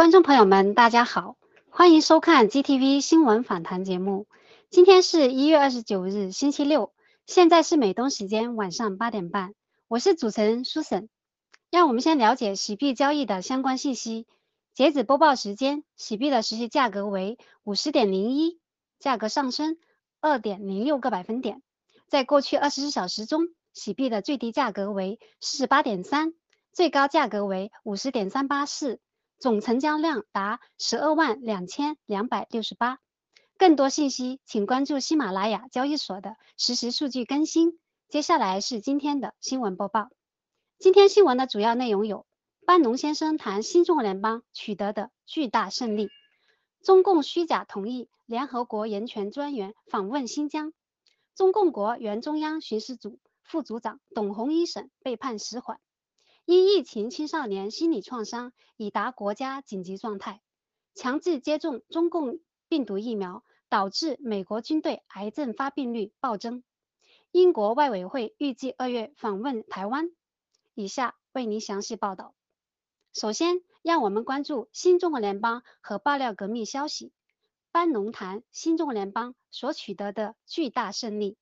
观众朋友们，大家好，欢迎收看 GTV 新闻访谈节目。今天是一月二十九日，星期六，现在是美东时间晚上八点半。我是主持人苏沈。让我们先了解洗币交易的相关信息。截止播报时间，洗币的实际价格为五十点零一，价格上升二点零六个百分点。在过去二十四小时中，洗币的最低价格为四十八点三，最高价格为五十点三八四。总成交量达十二万两千两百六十八。更多信息，请关注喜马拉雅交易所的实时数据更新。接下来是今天的新闻播报。今天新闻的主要内容有：班农先生谈新中国联邦取得的巨大胜利；中共虚假同意联合国人权专员访问新疆；中共国原中央巡视组副组长董洪一审被判死缓。因疫情，青少年心理创伤已达国家紧急状态。强制接种中共病毒疫苗导致美国军队癌症发病率暴增。英国外委会预计二月访问台湾。以下为您详细报道。首先，让我们关注新中国联邦和爆料革命消息。班农谈新中国联邦所取得的巨大胜利。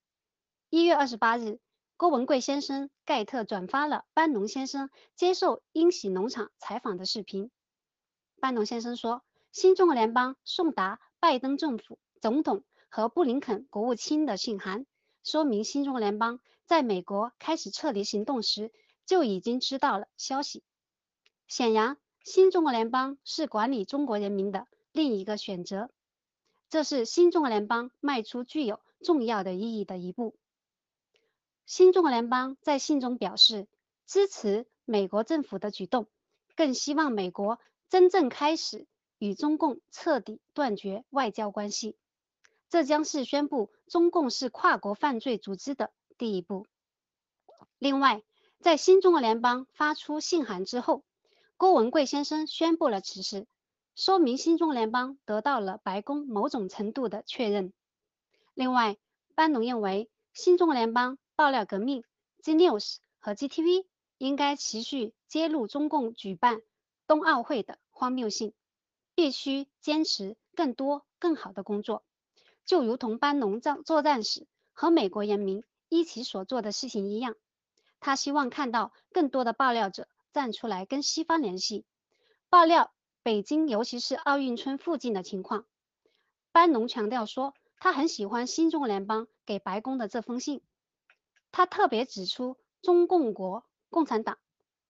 一月二十八日。郭文贵先生盖特转发了班农先生接受英喜农场采访的视频。班农先生说：“新中国联邦送达拜登政府总统和布林肯国务卿的信函，说明新中国联邦在美国开始撤离行动时就已经知道了消息。显然，新中国联邦是管理中国人民的另一个选择，这是新中国联邦迈出具有重要的意义的一步。”新中国联邦在信中表示支持美国政府的举动，更希望美国真正开始与中共彻底断绝外交关系。这将是宣布中共是跨国犯罪组织的第一步。另外，在新中国联邦发出信函之后，郭文贵先生宣布了此事，说明新中国联邦得到了白宫某种程度的确认。另外，班农认为新中国联邦。爆料革命、G News 和 GTV 应该持续揭露中共举办冬奥会的荒谬性，必须坚持更多更好的工作，就如同班农战作战时和美国人民一起所做的事情一样。他希望看到更多的爆料者站出来跟西方联系，爆料北京尤其是奥运村附近的情况。班农强调说，他很喜欢新中国联邦给白宫的这封信。他特别指出，中共国共产党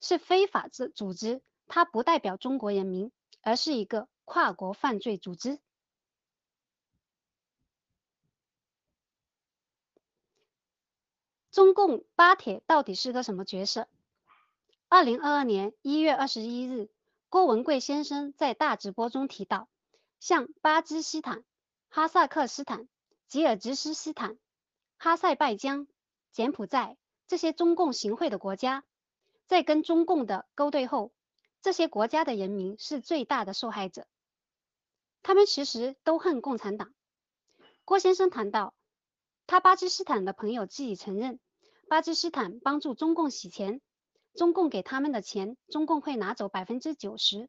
是非法制组织，它不代表中国人民，而是一个跨国犯罪组织。中共巴铁到底是个什么角色？二零二二年一月二十一日，郭文贵先生在大直播中提到，像巴基斯坦、哈萨克斯坦、吉尔吉斯斯坦、哈塞拜疆。柬埔寨这些中共行贿的国家，在跟中共的勾兑后，这些国家的人民是最大的受害者。他们其实都恨共产党。郭先生谈到，他巴基斯坦的朋友自己承认，巴基斯坦帮助中共洗钱，中共给他们的钱，中共会拿走百分之九十。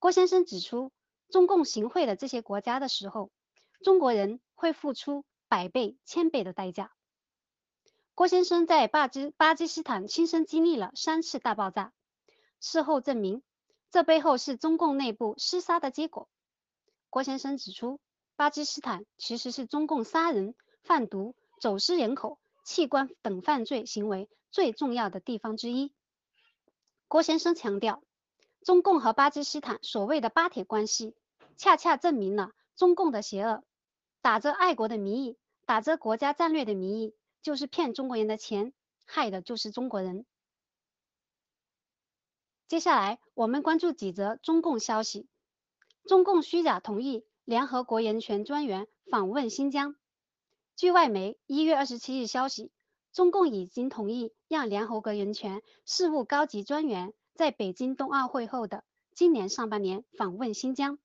郭先生指出，中共行贿的这些国家的时候，中国人会付出百倍、千倍的代价。郭先生在巴基巴基斯坦亲身经历了三次大爆炸，事后证明，这背后是中共内部厮杀的结果。郭先生指出，巴基斯坦其实是中共杀人、贩毒、走私人口、器官等犯罪行为最重要的地方之一。郭先生强调，中共和巴基斯坦所谓的“巴铁关系”，恰恰证明了中共的邪恶，打着爱国的名义，打着国家战略的名义。就是骗中国人的钱，害的就是中国人。接下来，我们关注几则中共消息：中共虚假同意联合国人权专员访问新疆。据外媒一月二十七日消息，中共已经同意让联合国人权事务高级专员在北京冬奥会后的今年上半年访问新疆。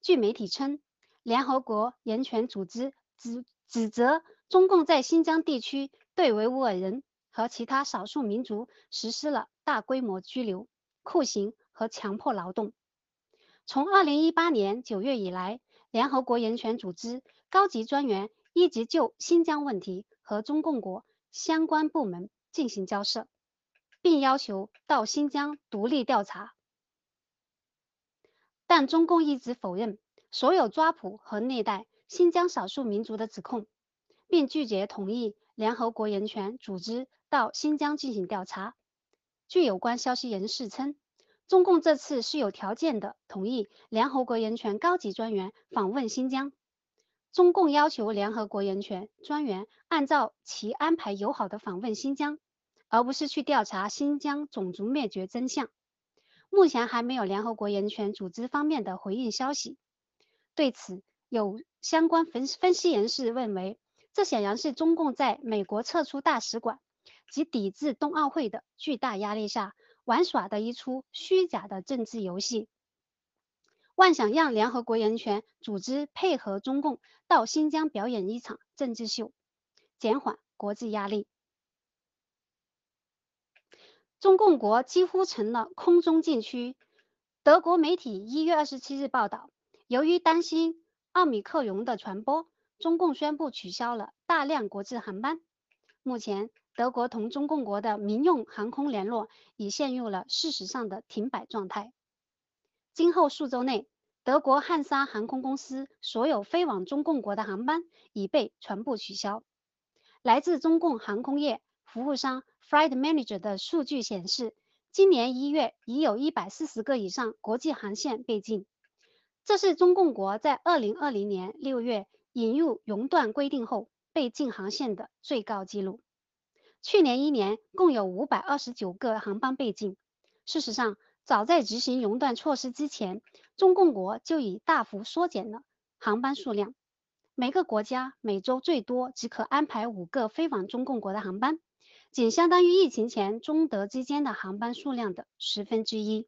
据媒体称，联合国人权组织指指责。中共在新疆地区对维吾尔人和其他少数民族实施了大规模拘留、酷刑和强迫劳动。从2018年9月以来，联合国人权组织高级专员一直就新疆问题和中共国相关部门进行交涉，并要求到新疆独立调查。但中共一直否认所有抓捕和虐待新疆少数民族的指控，并拒绝同意联合国人权组织到新疆进行调查。据有关消息人士称，中共这次是有条件的同意联合国人权高级专员访问新疆。中共要求联合国人权专员按照其安排友好的访问新疆，而不是去调查新疆种族灭绝真相。目前还没有联合国人权组织方面的回应消息。对此，有相关分分析人士认为，这显然是中共在美国撤出大使馆及抵制冬奥会的巨大压力下玩耍的一出虚假的政治游戏，妄想让联合国人权组织配合中共到新疆表演一场政治秀，减缓国际压力。中共国几乎成了空中禁区。德国媒体一月二十七日报道，由于担心奥密克戎的传播，中共宣布取消了大量国际航班。目前，德国同中共国的民用航空联络已陷入了事实上的停摆状态。今后数周内，德国汉莎航空公司所有飞往中共国的航班已被全部取消。来自中共航空业服务商。Flight Manager 的数据显示，今年一月已有一百四十个以上国际航线被禁，这是中共国在二零二零年六月引入熔断规定后被禁航线的最高纪录。去年一年共有五百二十九个航班被禁。事实上，早在执行熔断措施之前，中共国就已大幅缩减了航班数量。每个国家每周最多只可安排五个飞往中共国的航班。仅相当于疫情前中德之间的航班数量的十分之一。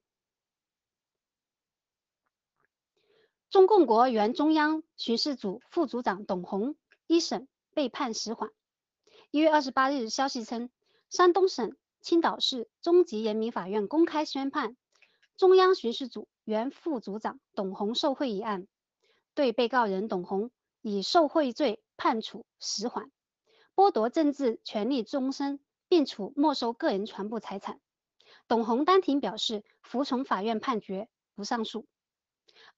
中共国原中央巡视组副组长董洪一审被判死缓。一月二十八日，消息称，山东省青岛市中级人民法院公开宣判中央巡视组原副组长董洪受贿一案，对被告人董洪以受贿罪判处死缓，剥夺政治权利终身。并处没收个人全部财产。董洪当庭表示服从法院判决，不上诉。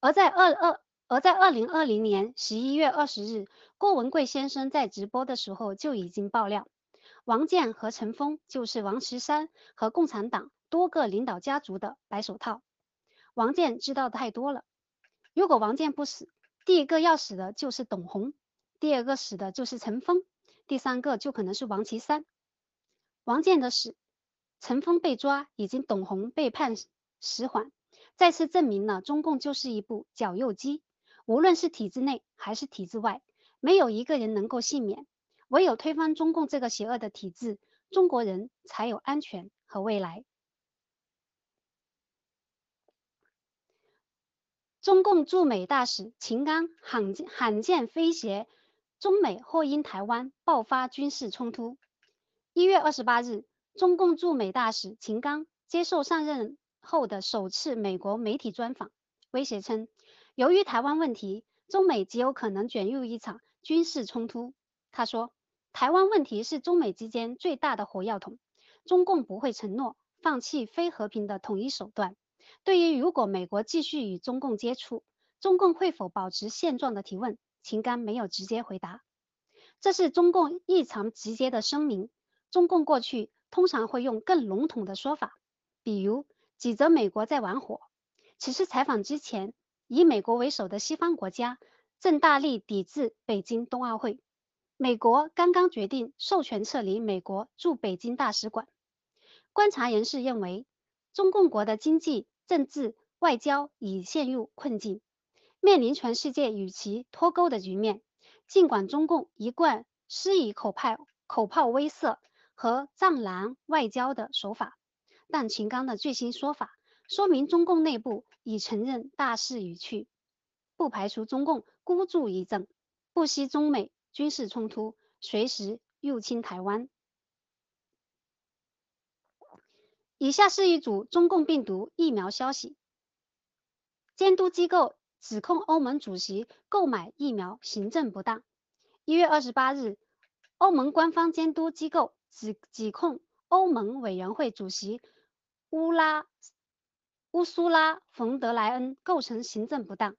而在二二而在二零二零年十一月二十日，郭文贵先生在直播的时候就已经爆料，王健和陈峰就是王岐山和共产党多个领导家族的白手套。王健知道太多了。如果王健不死，第一个要死的就是董洪，第二个死的就是陈峰，第三个就可能是王岐山。王健的死，陈峰被抓，已经董洪被判死缓，再次证明了中共就是一部绞肉机，无论是体制内还是体制外，没有一个人能够幸免。唯有推翻中共这个邪恶的体制，中国人才有安全和未来。中共驻美大使秦刚罕罕见飞携中美或因台湾爆发军事冲突。一月二十八日，中共驻美大使秦刚接受上任后的首次美国媒体专访，威胁称，由于台湾问题，中美极有可能卷入一场军事冲突。他说，台湾问题是中美之间最大的火药桶，中共不会承诺放弃非和平的统一手段。对于如果美国继续与中共接触，中共会否保持现状的提问，秦刚没有直接回答。这是中共异常直接的声明。中共过去通常会用更笼统的说法，比如指责美国在玩火。此次采访之前，以美国为首的西方国家正大力抵制北京冬奥会。美国刚刚决定授权撤离美国驻北京大使馆。观察人士认为，中共国的经济、政治、外交已陷入困境，面临全世界与其脱钩的局面。尽管中共一贯施以口炮口炮威慑。和藏蓝外交的手法，但秦刚的最新说法说明中共内部已承认大势已去，不排除中共孤注一掷，不惜中美军事冲突，随时入侵台湾。以下是一组中共病毒疫苗消息：监督机构指控欧盟主席购买疫苗行政不当。一月二十八日，欧盟官方监督机构指指控欧盟委员会主席乌拉乌苏拉·冯德莱恩构成行政不当，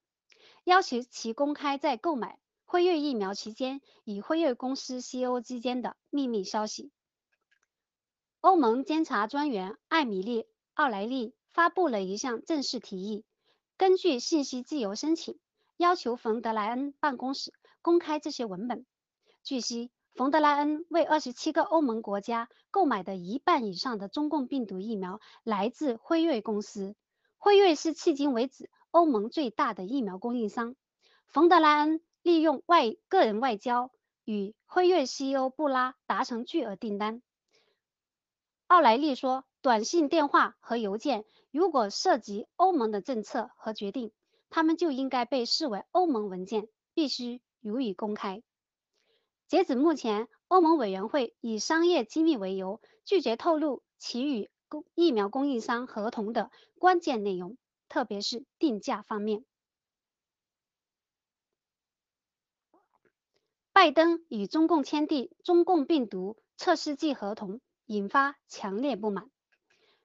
要求其公开在购买辉瑞疫苗期间与辉瑞公司 CEO 之间的秘密消息。欧盟监察专员艾米丽·奥莱利发布了一项正式提议，根据信息自由申请，要求冯德莱恩办公室。公开这些文本。据悉，冯德莱恩为二十七个欧盟国家购买的一半以上的中共病毒疫苗来自辉瑞公司。辉瑞是迄今为止欧盟最大的疫苗供应商。冯德莱恩利用外个人外交与辉瑞 CEO 布拉达成巨额订单。奥莱利说：“短信、电话和邮件如果涉及欧盟的政策和决定，他们就应该被视为欧盟文件，必须。”予以公开。截止目前，欧盟委员会以商业机密为由，拒绝透露其与供疫苗供应商合同的关键内容，特别是定价方面。拜登与中共签订中共病毒测试剂合同，引发强烈不满。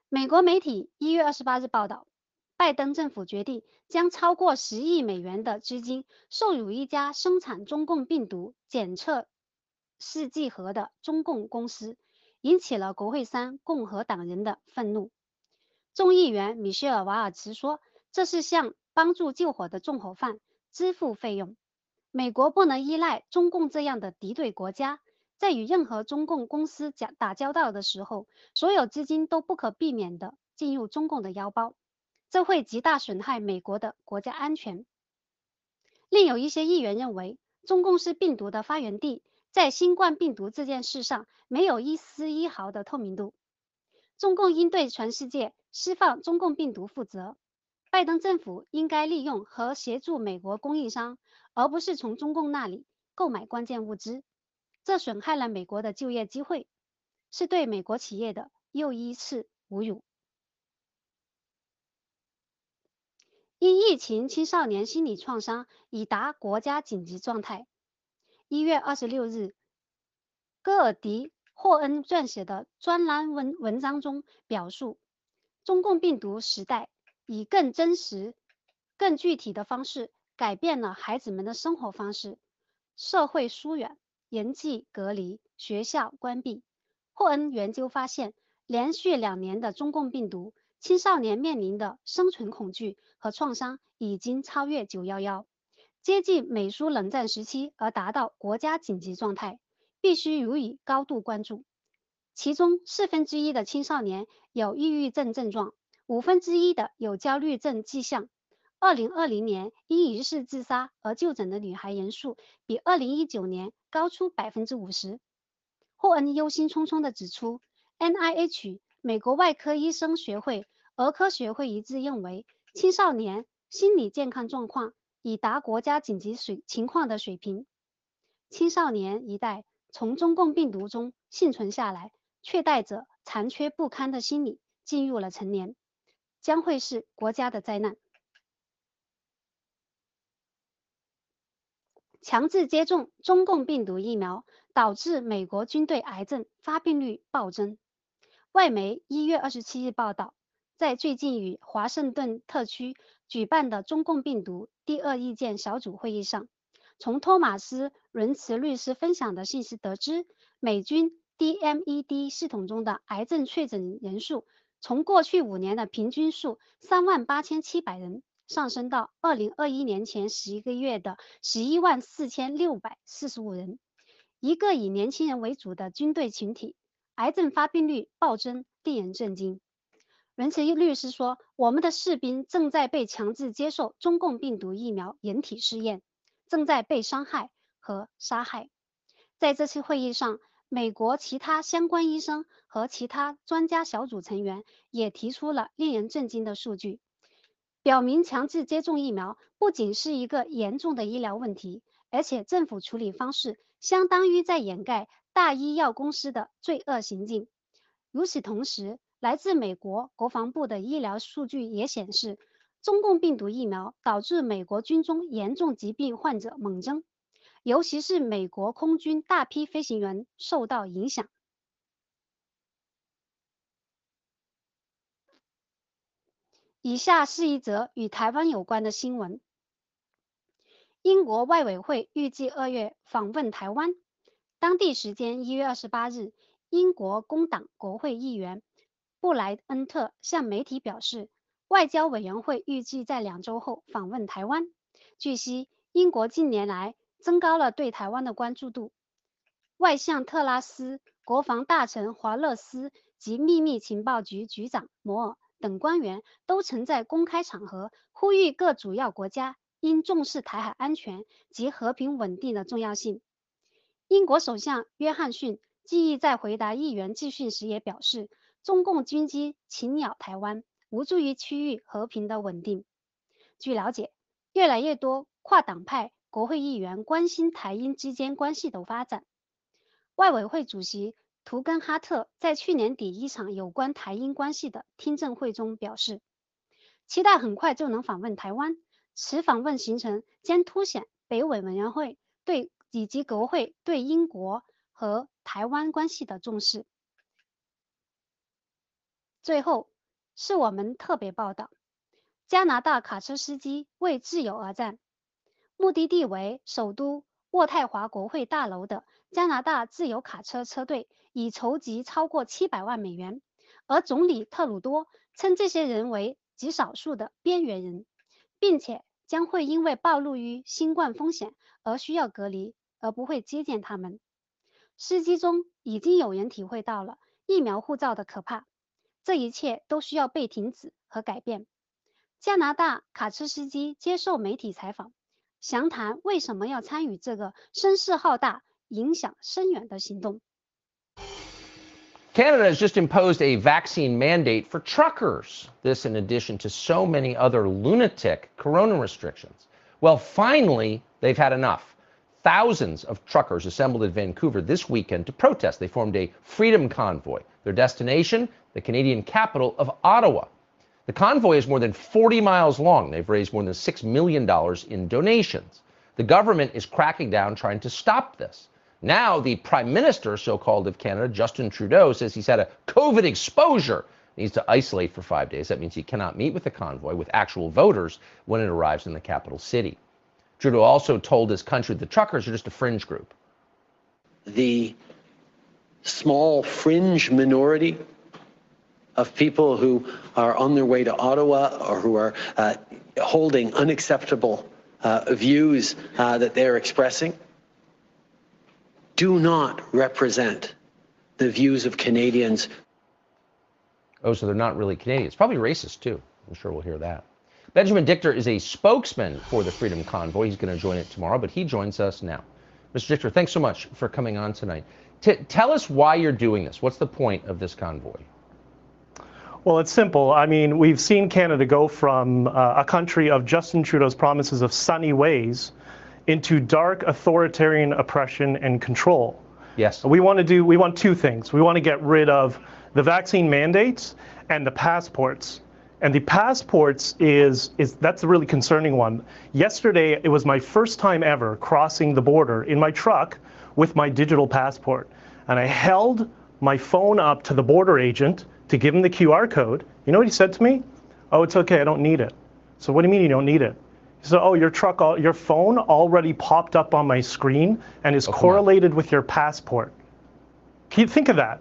美国媒体一月二十八日报道。拜登政府决定将超过十亿美元的资金授予一家生产中共病毒检测世纪和的中共公司，引起了国会山共和党人的愤怒。众议员米歇尔·瓦尔茨说：“这是向帮助救火的纵火犯支付费用。美国不能依赖中共这样的敌对国家，在与任何中共公司讲打交道的时候，所有资金都不可避免地进入中共的腰包。”这会极大损害美国的国家安全。另有一些议员认为，中共是病毒的发源地，在新冠病毒这件事上没有一丝一毫的透明度。中共应对全世界释放中共病毒负责。拜登政府应该利用和协助美国供应商，而不是从中共那里购买关键物资。这损害了美国的就业机会，是对美国企业的又一次侮辱。因疫情，青少年心理创伤已达国家紧急状态。一月二十六日，戈尔迪·霍恩撰写的专栏文文章中表述，中共病毒时代以更真实、更具体的方式改变了孩子们的生活方式：社会疏远、人际隔离、学校关闭。霍恩研究发现，连续两年的中共病毒。青少年面临的生存恐惧和创伤已经超越九幺幺，接近美苏冷战时期而达到国家紧急状态，必须予以高度关注。其中四分之一的青少年有抑郁症症状，五分之一的有焦虑症迹象。二零二零年因疑似自杀而就诊的女孩人数比二零一九年高出百分之五十。霍恩忧心忡忡地指出，NIH 美国外科医生学会。儿科学会一致认为，青少年心理健康状况已达国家紧急水情况的水平。青少年一代从中共病毒中幸存下来，却带着残缺不堪的心理进入了成年，将会是国家的灾难。强制接种中共病毒疫苗，导致美国军队癌症发病率暴增。外媒一月二十七日报道。在最近与华盛顿特区举办的中共病毒第二意见小组会议上，从托马斯·伦茨律师分享的信息得知，美军 DMED 系统中的癌症确诊人数从过去五年的平均数三万八千七百人，上升到二零二一年前十一个月的十一万四千六百四十五人。一个以年轻人为主的军队群体，癌症发病率暴增，令人震惊。伦茨律师说：“我们的士兵正在被强制接受中共病毒疫苗人体试验，正在被伤害和杀害。”在这次会议上，美国其他相关医生和其他专家小组成员也提出了令人震惊的数据，表明强制接种疫苗不仅是一个严重的医疗问题，而且政府处理方式相当于在掩盖大医药公司的罪恶行径。与此同时，来自美国国防部的医疗数据也显示，中共病毒疫苗导致美国军中严重疾病患者猛增，尤其是美国空军大批飞行员受到影响。以下是一则与台湾有关的新闻：英国外委会预计二月访问台湾。当地时间一月二十八日，英国工党国会议员布莱恩特向媒体表示。外交委员会预计在两周后访问台湾。据悉，英国近年来增高了对台湾的关注度。外相特拉斯、国防大臣华勒斯及秘密情报局局长摩尔等官员都曾在公开场合呼吁各主要国家应重视台海安全及和平稳定的重要性。英国首相约翰逊记忆在回答议员质询时也表示，中共军机侵扰台湾。无助于区域和平的稳定。据了解，越来越多跨党派国会议员关心台英之间关系的发展。外委会主席图根哈特在去年底一场有关台英关系的听证会中表示，期待很快就能访问台湾。此访问行程将凸显北委委员会对以及国会对英国和台湾关系的重视。最后。是我们特别报道：加拿大卡车司机为自由而战，目的地为首都渥太华国会大楼的加拿大自由卡车车队已筹集超过七百万美元，而总理特鲁多称这些人为极少数的边缘人，并且将会因为暴露于新冠风险而需要隔离，而不会接见他们。司机中已经有人体会到了疫苗护照的可怕。这一切都需要被停止和改变。加拿大卡车司机接受媒体采访，详谈为什么要参与这个声势浩大、影响深远的行动。Canada has just imposed a vaccine mandate for truckers. This, in addition to so many other lunatic corona restrictions. Well, finally, they've had enough. Thousands of truckers assembled in Vancouver this weekend to protest. They formed a freedom convoy. Their destination, the Canadian capital of Ottawa. The convoy is more than 40 miles long. They've raised more than $6 million in donations. The government is cracking down trying to stop this. Now, the Prime Minister, so called, of Canada, Justin Trudeau, says he's had a COVID exposure. He needs to isolate for five days. That means he cannot meet with the convoy, with actual voters, when it arrives in the capital city. Trudeau also told his country the truckers are just a fringe group. The small fringe minority of people who are on their way to Ottawa or who are uh, holding unacceptable uh, views uh, that they're expressing do not represent the views of Canadians. Oh, so they're not really Canadians. Probably racist, too. I'm sure we'll hear that. Benjamin Dichter is a spokesman for the Freedom Convoy. He's going to join it tomorrow, but he joins us now. Mr. Dichter, thanks so much for coming on tonight. T tell us why you're doing this. What's the point of this convoy? Well, it's simple. I mean, we've seen Canada go from uh, a country of Justin Trudeau's promises of sunny ways into dark authoritarian oppression and control. Yes. We want to do we want two things. We want to get rid of the vaccine mandates and the passports. And the passports is is that's a really concerning one. Yesterday it was my first time ever crossing the border in my truck with my digital passport. And I held my phone up to the border agent to give him the QR code. You know what he said to me? Oh, it's okay, I don't need it. So what do you mean you don't need it? He said, oh, your truck, your phone already popped up on my screen and is correlated with your passport. Can you think of that?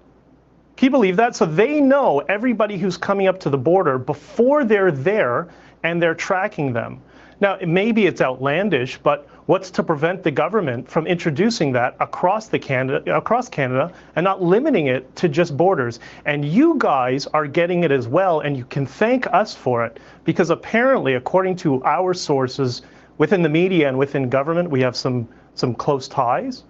Can you believe that? So they know everybody who's coming up to the border before they're there and they're tracking them. Now, maybe it's outlandish, but what's to prevent the government from introducing that across the Canada across Canada and not limiting it to just borders? And you guys are getting it as well, and you can thank us for it because apparently, according to our sources within the media and within government, we have some some close ties.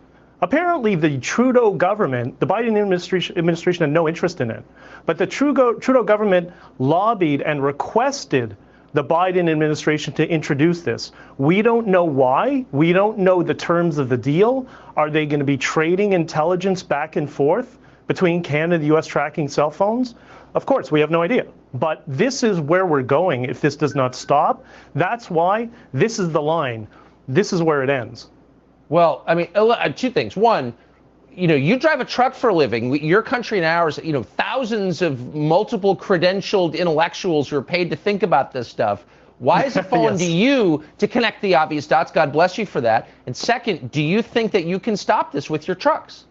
Apparently, the Trudeau government, the Biden administration, administration had no interest in it, but the Trudeau, Trudeau government lobbied and requested the Biden administration to introduce this. We don't know why. We don't know the terms of the deal. Are they going to be trading intelligence back and forth between Canada and the US tracking cell phones? Of course, we have no idea. But this is where we're going if this does not stop. That's why this is the line. This is where it ends. Well, I mean, uh, two things. One, you know, you drive a truck for a living. Your country and ours, you know, thousands of multiple credentialed intellectuals who are paid to think about this stuff. Why is it falling yes. to you to connect the obvious dots? God bless you for that. And second, do you think that you can stop this with your trucks?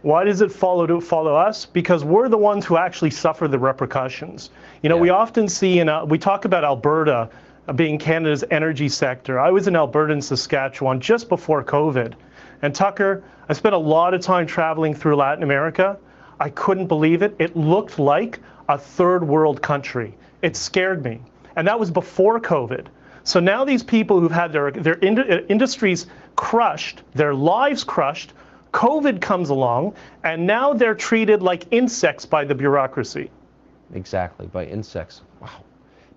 Why does it follow to follow us? Because we're the ones who actually suffer the repercussions. You know, yeah. we often see in uh, we talk about Alberta being Canada's energy sector. I was in Alberta and Saskatchewan just before COVID. And Tucker, I spent a lot of time traveling through Latin America. I couldn't believe it. It looked like a third world country. It scared me. And that was before COVID. So now these people who've had their, their ind uh, industries crushed, their lives crushed, COVID comes along, and now they're treated like insects by the bureaucracy. Exactly, by insects. Wow.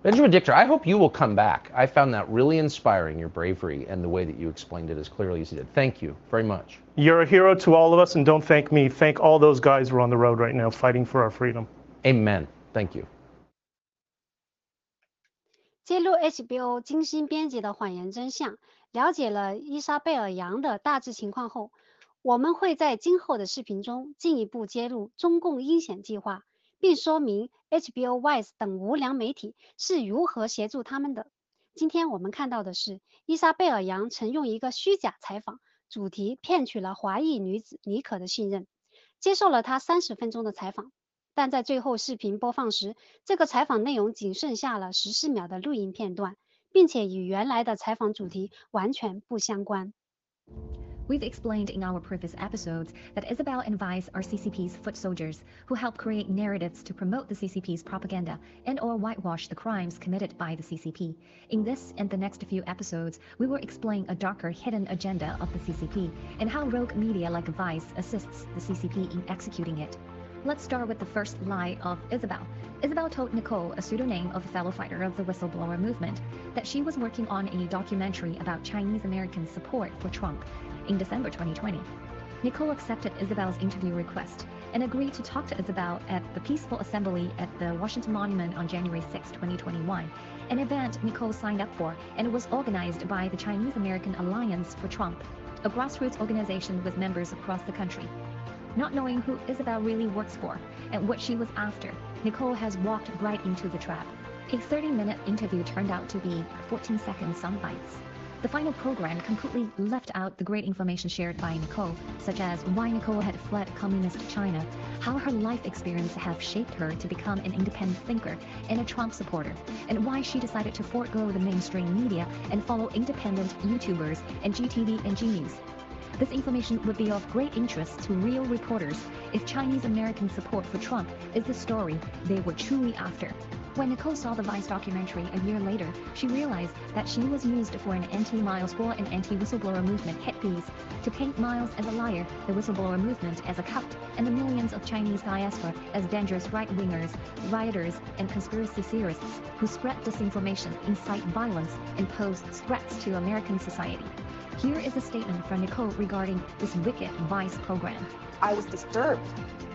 Benjamin Dichter, I hope you will come back. I found that really inspiring, your bravery and the way that you explained it as clearly as you did. Thank you very much. You're a hero to all of us, and don't thank me. Thank all those guys who are on the road right now fighting for our freedom. Amen. Thank you. 揭露 HBO 精心编辑的谎言真相，了解了伊莎贝尔·杨的大致情况后，我们会在今后的视频中进一步揭露中共阴险计划。 并说明 HBO、Wise 等无良媒体是如何协助他们的。今天我们看到的是伊莎贝尔·杨曾用一个虚假采访主题骗取了华裔女子妮可的信任，接受了她三十分钟的采访。但在最后视频播放时，这个采访内容仅剩下了十四秒的录音片段，并且与原来的采访主题完全不相关。We've explained in our previous episodes that Isabel and Vice are CCP's foot soldiers who help create narratives to promote the CCP's propaganda and or whitewash the crimes committed by the CCP. In this and the next few episodes, we will explain a darker hidden agenda of the CCP and how rogue media like Vice assists the CCP in executing it. Let's start with the first lie of Isabel. Isabel told Nicole, a pseudonym of a fellow fighter of the whistleblower movement, that she was working on a documentary about Chinese American support for Trump in December 2020. Nicole accepted Isabel's interview request and agreed to talk to Isabel at the Peaceful Assembly at the Washington Monument on January 6, 2021, an event Nicole signed up for and was organized by the Chinese American Alliance for Trump, a grassroots organization with members across the country. Not knowing who Isabel really works for and what she was after, Nicole has walked right into the trap. A 30-minute interview turned out to be 14-second sound bites. The final program completely left out the great information shared by Nicole, such as why Nicole had fled communist China, how her life experience have shaped her to become an independent thinker and a Trump supporter, and why she decided to forego the mainstream media and follow independent YouTubers and GTV and G News. This information would be of great interest to real reporters if Chinese American support for Trump is the story they were truly after. When Nicole saw the Vice documentary a year later, she realized that she was used for an anti-Miles Guo and anti-whistleblower movement hit piece to paint Miles as a liar, the whistleblower movement as a cult, and the millions of Chinese diaspora as dangerous right-wingers, rioters, and conspiracy theorists who spread disinformation, incite violence, and pose threats to American society. Here is a statement from Nicole regarding this wicked Vice program. I was disturbed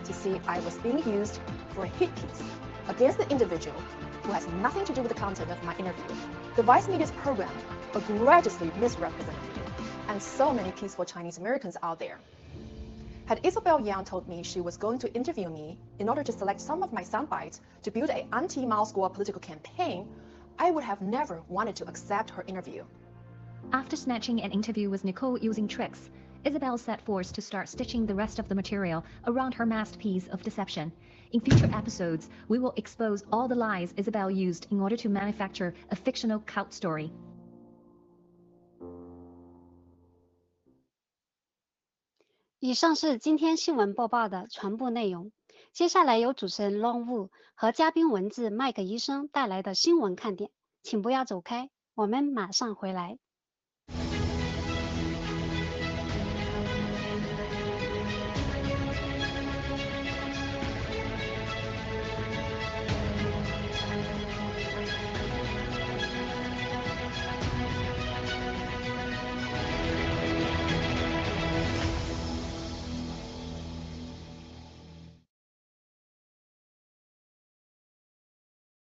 to see I was being used for a hit piece against the individual who has nothing to do with the content of my interview. The Vice Media's program egregiously misrepresented me and so many peaceful Chinese Americans out there. Had Isabel Yang told me she was going to interview me in order to select some of my sound bites to build an anti-Mao Squad political campaign, I would have never wanted to accept her interview. After snatching an interview with Nicole using tricks, Isabel set forth to start stitching the rest of the material around her masterpiece of deception in future episodes, we will expose all the lies Isabel used in order to manufacture a fictional cult story. 以上是今天新闻播报的全部内容。接下来由主持人 Long Wu 和嘉宾文字麦克医生带来的新闻看点，请不要走开，我们马上回来。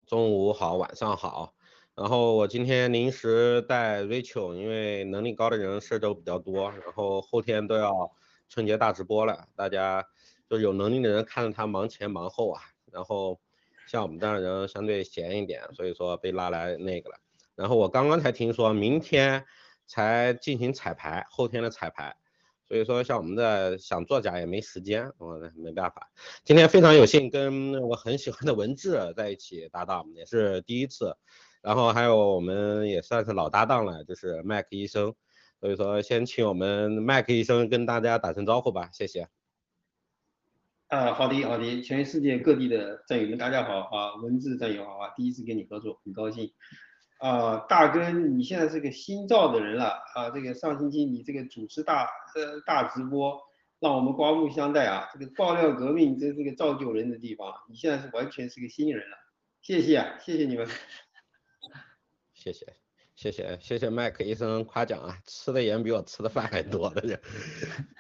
中午好，晚上好。然后我今天临时带 Rachel，因为能力高的人事都比较多，然后后天都要春节大直播了，大家就有能力的人看着他忙前忙后啊。然后像我们这样的人相对闲一点，所以说被拉来那个了。然后我刚刚才听说明天才进行彩排，后天的彩排。所以说，像我们的想作假也没时间，我没办法。今天非常有幸跟我很喜欢的文志在一起搭档，也是第一次。然后还有我们也算是老搭档了，就是麦克医生。所以说，先请我们麦克医生跟大家打声招呼吧，谢谢。啊，好的好的，全世界各地的战友们大家好啊，文志战友好啊，第一次跟你合作，很高兴。啊，大哥，你现在是个新造的人了啊！这个上星期你这个主持大呃大直播，让我们刮目相待啊！这个爆料革命真是个造就人的地方，你现在是完全是个新人了，谢谢啊，谢谢你们，谢谢。谢谢谢谢麦克医生夸奖啊，吃的盐比我吃的饭还多的，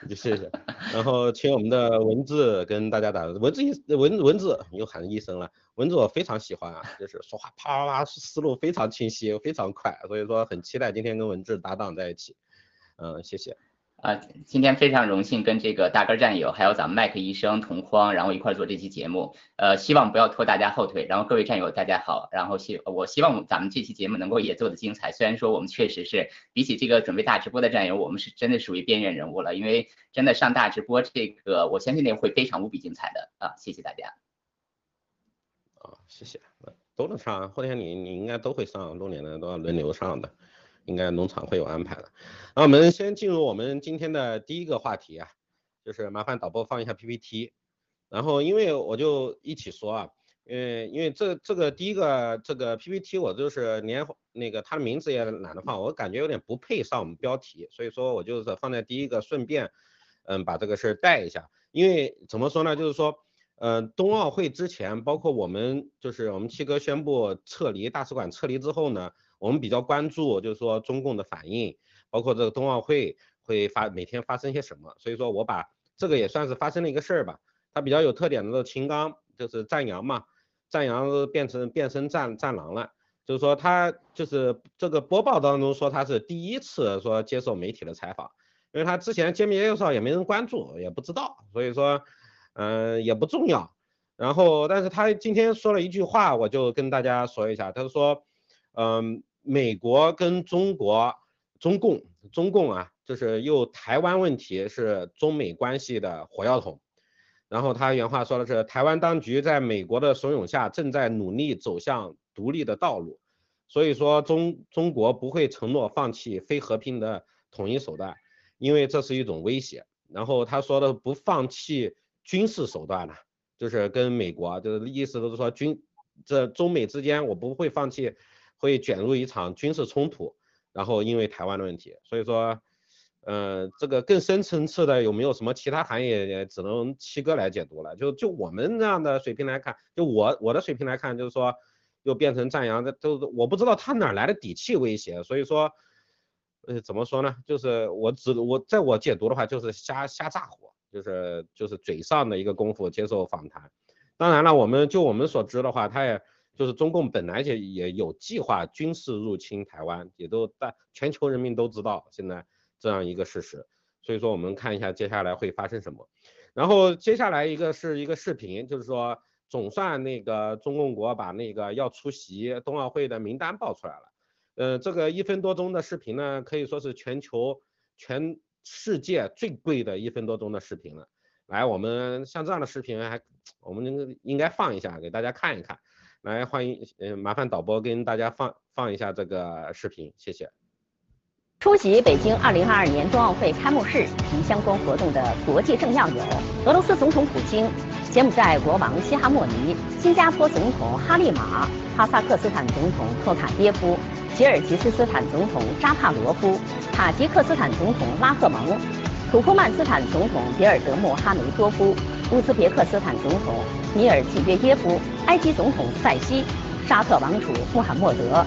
就 谢谢。然后请我们的文字跟大家打文字医文文字又喊医生了，文字我非常喜欢啊，就是说话啪啪啪思路非常清晰，非常快，所以说很期待今天跟文字搭档在一起。嗯，谢谢。啊，今天非常荣幸跟这个大根战友，还有咱们麦克医生同框，然后一块做这期节目。呃，希望不要拖大家后腿。然后各位战友大家好，然后希我希望咱们这期节目能够也做的精彩。虽然说我们确实是比起这个准备大直播的战友，我们是真的属于边缘人物了。因为真的上大直播这个，我相信那个会非常无比精彩的啊！谢谢大家。啊，谢谢，都能上。后天你你应该都会上，六年的都要轮流上的。应该农场会有安排的。那我们先进入我们今天的第一个话题啊，就是麻烦导播放一下 PPT。然后因为我就一起说啊，因为因为这这个第一个这个 PPT 我就是连那个它的名字也懒得放，我感觉有点不配上我们标题，所以说我就是放在第一个，顺便嗯把这个事儿带一下。因为怎么说呢，就是说嗯冬奥会之前，包括我们就是我们七哥宣布撤离大使馆撤离之后呢。我们比较关注，就是说中共的反应，包括这个冬奥会会发每天发生些什么，所以说我把这个也算是发生了一个事儿吧。它比较有特点的秦刚就是战羊嘛，战羊变成变身战战狼了，就是说他就是这个播报当中说他是第一次说接受媒体的采访，因为他之前揭秘介绍也没人关注，也不知道，所以说嗯也不重要。然后但是他今天说了一句话，我就跟大家说一下，他说嗯。美国跟中国、中共、中共啊，就是又台湾问题是中美关系的火药桶。然后他原话说的是，台湾当局在美国的怂恿下，正在努力走向独立的道路。所以说中中国不会承诺放弃非和平的统一手段，因为这是一种威胁。然后他说的不放弃军事手段呢，就是跟美国就是意思都是说军这中美之间我不会放弃。会卷入一场军事冲突，然后因为台湾的问题，所以说，嗯，这个更深层次的有没有什么其他含义，只能七哥来解读了。就就我们这样的水平来看，就我我的水平来看，就是说又变成赞扬，这都我不知道他哪来的底气威胁。所以说，呃，怎么说呢？就是我只我在我解读的话，就是瞎瞎炸火，就是就是嘴上的一个功夫接受访谈。当然了，我们就我们所知的话，他也。就是中共本来就也有计划军事入侵台湾，也都大全球人民都知道现在这样一个事实，所以说我们看一下接下来会发生什么。然后接下来一个是一个视频，就是说总算那个中共国把那个要出席冬奥会的名单报出来了。呃，这个一分多钟的视频呢，可以说是全球全世界最贵的一分多钟的视频了。来，我们像这样的视频还我们应该放一下给大家看一看。来，欢迎，嗯，麻烦导播跟大家放放一下这个视频，谢谢。出席北京2022年冬奥会开幕式及相关活动的国际政要有俄罗斯总统普京、柬埔寨国王西哈莫尼、新加坡总统哈利马、哈萨克斯坦总统托卡耶夫、吉尔吉斯斯坦总统扎帕罗夫、塔吉克斯坦总统拉赫蒙、土库曼斯坦总统别尔德穆哈梅多夫、乌兹别克斯坦总统。米尔济约耶夫、埃及总统塞西、沙特王储穆罕默德、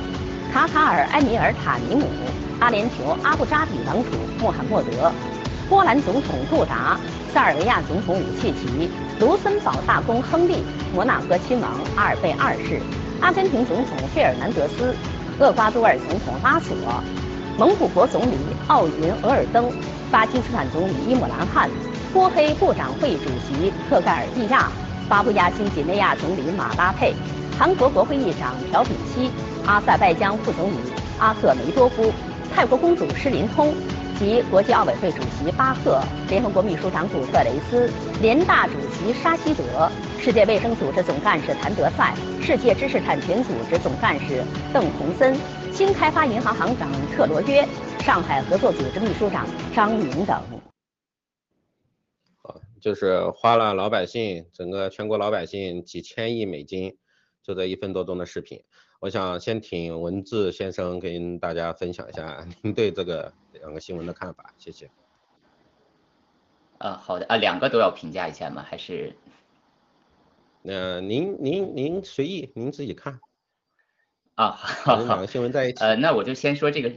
卡塔尔埃米尔塔尼姆、阿联酋阿布扎比王储穆罕默德、波兰总统杜达、塞尔维亚总统武契奇、卢森堡大公亨利、摩纳哥亲王阿尔贝二世、阿根廷总统费尔南德斯、厄瓜多尔总统拉索、蒙古国总理奥云额尔登、巴基斯坦总理伊姆兰汗、波黑部长会主席特盖尔蒂亚、巴布亚新几内亚总理马拉佩、韩国国会议长朴炳熙、阿塞拜疆副总理阿克梅多夫、泰国公主施林通。及国际奥委会主席巴赫、联合国秘书长古特雷斯、联大主席沙希德、世界卫生组织总干事谭德赛、世界知识产权组织总干事邓洪森、新开发银行行长特罗约、上海合作组织秘书长张明等。啊，就是花了老百姓整个全国老百姓几千亿美金，就这一分多钟的视频。我想先请文字先生跟大家分享一下您对这个两个新闻的看法，谢谢。啊，好的啊，两个都要评价一下吗？还是？那您您您随意，您自己看。啊，好，两个新闻在一起。呃，那我就先说这个，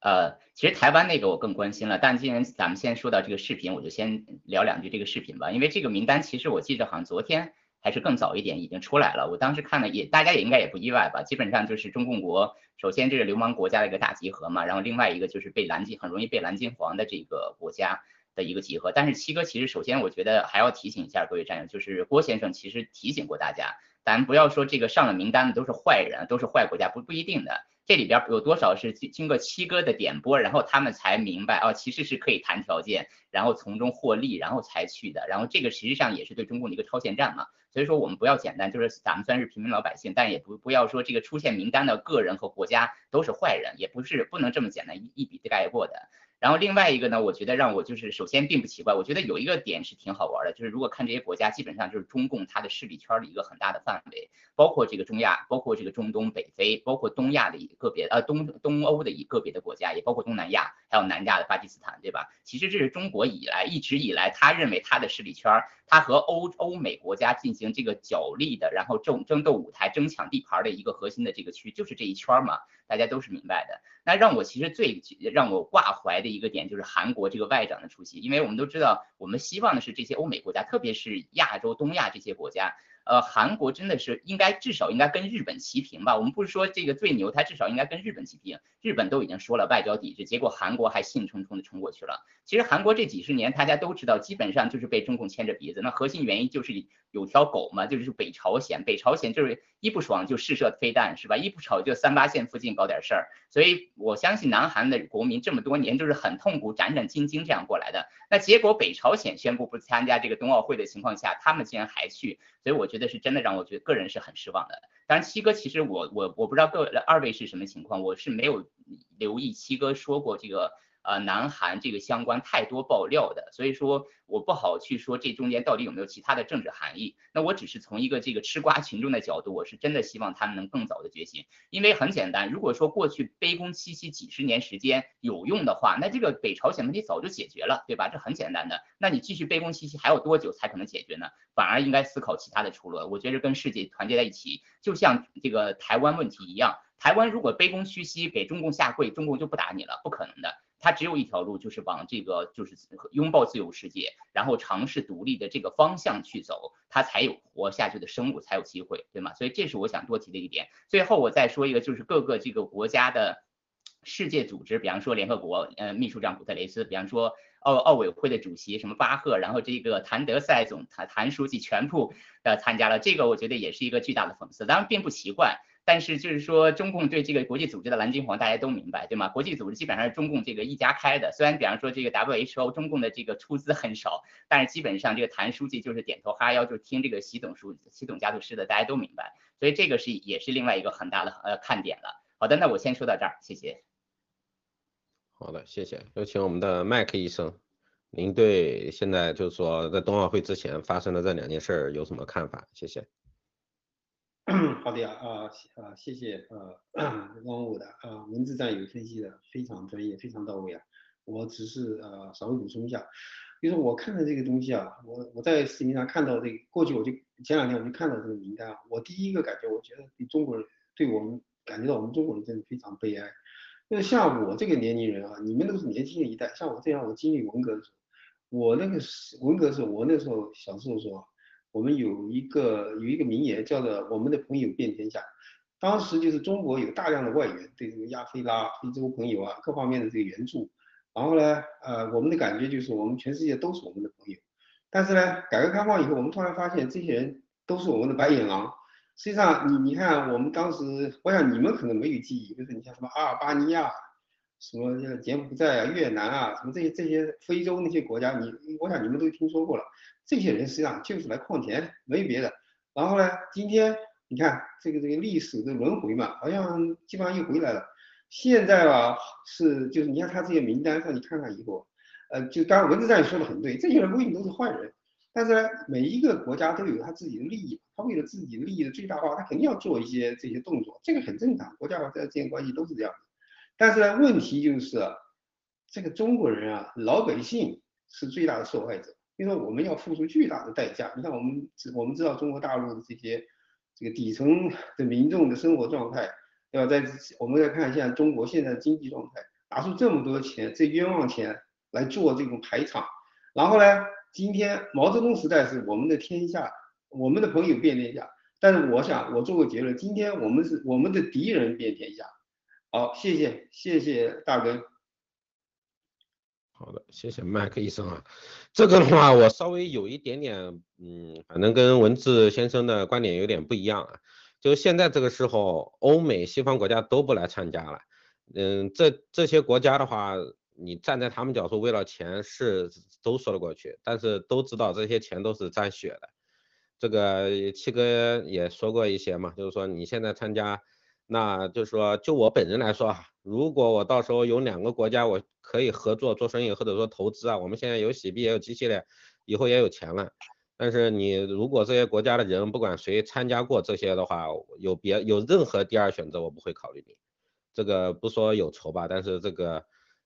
呃，其实台湾那个我更关心了，但既然咱们先说到这个视频，我就先聊两句这个视频吧，因为这个名单其实我记得好像昨天。还是更早一点已经出来了，我当时看了也，大家也应该也不意外吧，基本上就是中共国，首先这个流氓国家的一个大集合嘛，然后另外一个就是被蓝金很容易被蓝金黄的这个国家的一个集合。但是七哥其实首先我觉得还要提醒一下各位战友，就是郭先生其实提醒过大家，咱不要说这个上了名单的都是坏人，都是坏国家，不不一定的。这里边有多少是经经过七哥的点拨，然后他们才明白哦，其实是可以谈条件，然后从中获利，然后才去的。然后这个实际上也是对中共的一个超限战嘛。所以说我们不要简单，就是咱们虽然是平民老百姓，但也不不要说这个出现名单的个人和国家都是坏人，也不是不能这么简单一一笔概括的。然后另外一个呢，我觉得让我就是首先并不奇怪，我觉得有一个点是挺好玩的，就是如果看这些国家，基本上就是中共它的势力圈的一个很大的范围，包括这个中亚，包括这个中东北非，包括东亚的一个别呃东东欧的一个别的国家，也包括东南亚，还有南亚的巴基斯坦，对吧？其实这是中国以来一直以来他认为他的势力圈，他和欧欧美国家进行这个角力的，然后争争斗舞台、争抢地盘的一个核心的这个区，就是这一圈嘛，大家都是明白的。那让我其实最让我挂怀的一个点就是韩国这个外长的出席，因为我们都知道，我们希望的是这些欧美国家，特别是亚洲、东亚这些国家。呃，韩国真的是应该至少应该跟日本齐平吧？我们不是说这个最牛，它至少应该跟日本齐平。日本都已经说了外交抵制，结果韩国还兴冲冲的冲过去了。其实韩国这几十年大家都知道，基本上就是被中共牵着鼻子。那核心原因就是有条狗嘛，就是北朝鲜。北朝鲜就是一不爽就试射飞弹，是吧？一不吵就三八线附近搞点事儿。所以我相信南韩的国民这么多年就是很痛苦、战战兢兢这样过来的。那结果北朝鲜宣布不参加这个冬奥会的情况下，他们竟然还去，所以我觉得是真的让我觉得个人是很失望的。当然，七哥其实我我我不知道各位二位是什么情况，我是没有留意七哥说过这个。呃，南韩这个相关太多爆料的，所以说我不好去说这中间到底有没有其他的政治含义。那我只是从一个这个吃瓜群众的角度，我是真的希望他们能更早的觉醒。因为很简单，如果说过去卑躬屈膝几十年时间有用的话，那这个北朝鲜问题早就解决了，对吧？这很简单的。那你继续卑躬屈膝还有多久才可能解决呢？反而应该思考其他的出路。我觉得跟世界团结在一起，就像这个台湾问题一样，台湾如果卑躬屈膝给中共下跪，中共就不打你了，不可能的。它只有一条路，就是往这个就是拥抱自由世界，然后尝试独立的这个方向去走，它才有活下去的生物才有机会，对吗？所以这是我想多提的一点。最后我再说一个，就是各个这个国家的世界组织，比方说联合国，呃，秘书长古特雷斯，比方说奥奥委会的主席什么巴赫，然后这个谭德赛总谭谭书记全部呃参加了，这个我觉得也是一个巨大的讽刺，当然并不奇怪。但是就是说，中共对这个国际组织的蓝金黄，大家都明白，对吗？国际组织基本上是中共这个一家开的。虽然比方说这个 WHO，中共的这个出资很少，但是基本上这个谭书记就是点头哈腰，就听这个习总书习总家族师的，大家都明白。所以这个是也是另外一个很大的呃看点了。好的，那我先说到这儿，谢谢。好的，谢谢。有请我们的麦克医生，您对现在就是说在冬奥会之前发生的这两件事有什么看法？谢谢。好的呀，啊啊，谢谢呃 汪武的啊文字战友分析的非常专业，非常到位啊。我只是呃稍微补充一下，就是我看到这个东西啊，我我在视频上看到这个，过去我就前两天我就看到这个名单啊，我第一个感觉，我觉得对中国人，对我们感觉到我们中国人真的非常悲哀。那像我这个年龄人啊，你们都是年轻的一代，像我这样，我经历文革的时候，我那个是文革的时候，我那时候小时候说。我们有一个有一个名言，叫做“我们的朋友遍天下”。当时就是中国有大量的外援，对这个亚非拉、非洲朋友啊各方面的这个援助。然后呢，呃，我们的感觉就是我们全世界都是我们的朋友。但是呢，改革开放以后，我们突然发现这些人都是我们的白眼狼。实际上，你你看，我们当时，我想你们可能没有记忆，就是你像什么阿尔巴尼亚、什么柬埔寨啊、越南啊，什么这些这些非洲那些国家，你我想你们都听说过了。这些人实际上就是来矿田，没别的。然后呢，今天你看这个这个历史的轮回嘛，好像基本上又回来了。现在吧，是就是你看他这些名单上，你看看以后，呃，就刚文字上也说的很对，这些人不一定都是坏人，但是呢，每一个国家都有他自己的利益，他为了自己利益的最大化，他肯定要做一些这些动作，这个很正常，国家在之间关系都是这样的。但是呢，问题就是这个中国人啊，老百姓是最大的受害者，因为我们要付出巨大的代价。你看我们我们知道中国大陆的这些这个底层的民众的生活状态。要在我们再看一下中国现在的经济状态，拿出这么多钱，这冤枉钱来做这种排场，然后呢，今天毛泽东时代是我们的天下，我们的朋友遍天下，但是我想我做个结论，今天我们是我们的敌人遍天下。好，谢谢谢谢大哥。好的，谢谢麦克医生啊，这个的话我稍微有一点点，嗯，反正跟文字先生的观点有点不一样啊。就现在这个时候，欧美西方国家都不来参加了。嗯，这这些国家的话，你站在他们角度，为了钱是都说得过去，但是都知道这些钱都是沾血的。这个七哥也说过一些嘛，就是说你现在参加，那就是说就我本人来说啊，如果我到时候有两个国家我可以合作做生意或者说投资啊，我们现在有洗币也有机器链，以后也有钱了。但是你如果这些国家的人不管谁参加过这些的话，有别有任何第二选择，我不会考虑你。这个不说有仇吧，但是这个，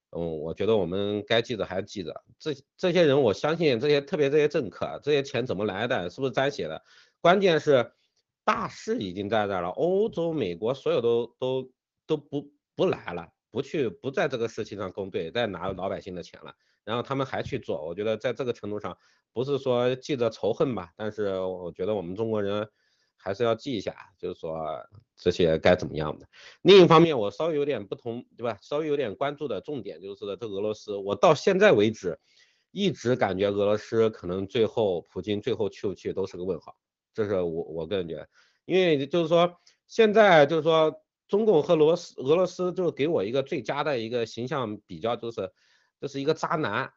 嗯，我觉得我们该记得还记得。这这些人，我相信这些特别这些政客，这些钱怎么来的，是不是沾血的？关键是大势已经在这了，欧洲、美国所有都都都不不来了，不去不在这个事情上攻对，在拿老百姓的钱了，然后他们还去做，我觉得在这个程度上。不是说记着仇恨吧，但是我觉得我们中国人还是要记一下，就是说这些该怎么样的。另一方面，我稍微有点不同，对吧？稍微有点关注的重点就是这俄罗斯，我到现在为止一直感觉俄罗斯可能最后普京最后去不去都是个问号，这是我我个人觉得，因为就是说现在就是说中共和罗斯俄罗斯就给我一个最佳的一个形象比较，就是这是一个渣男。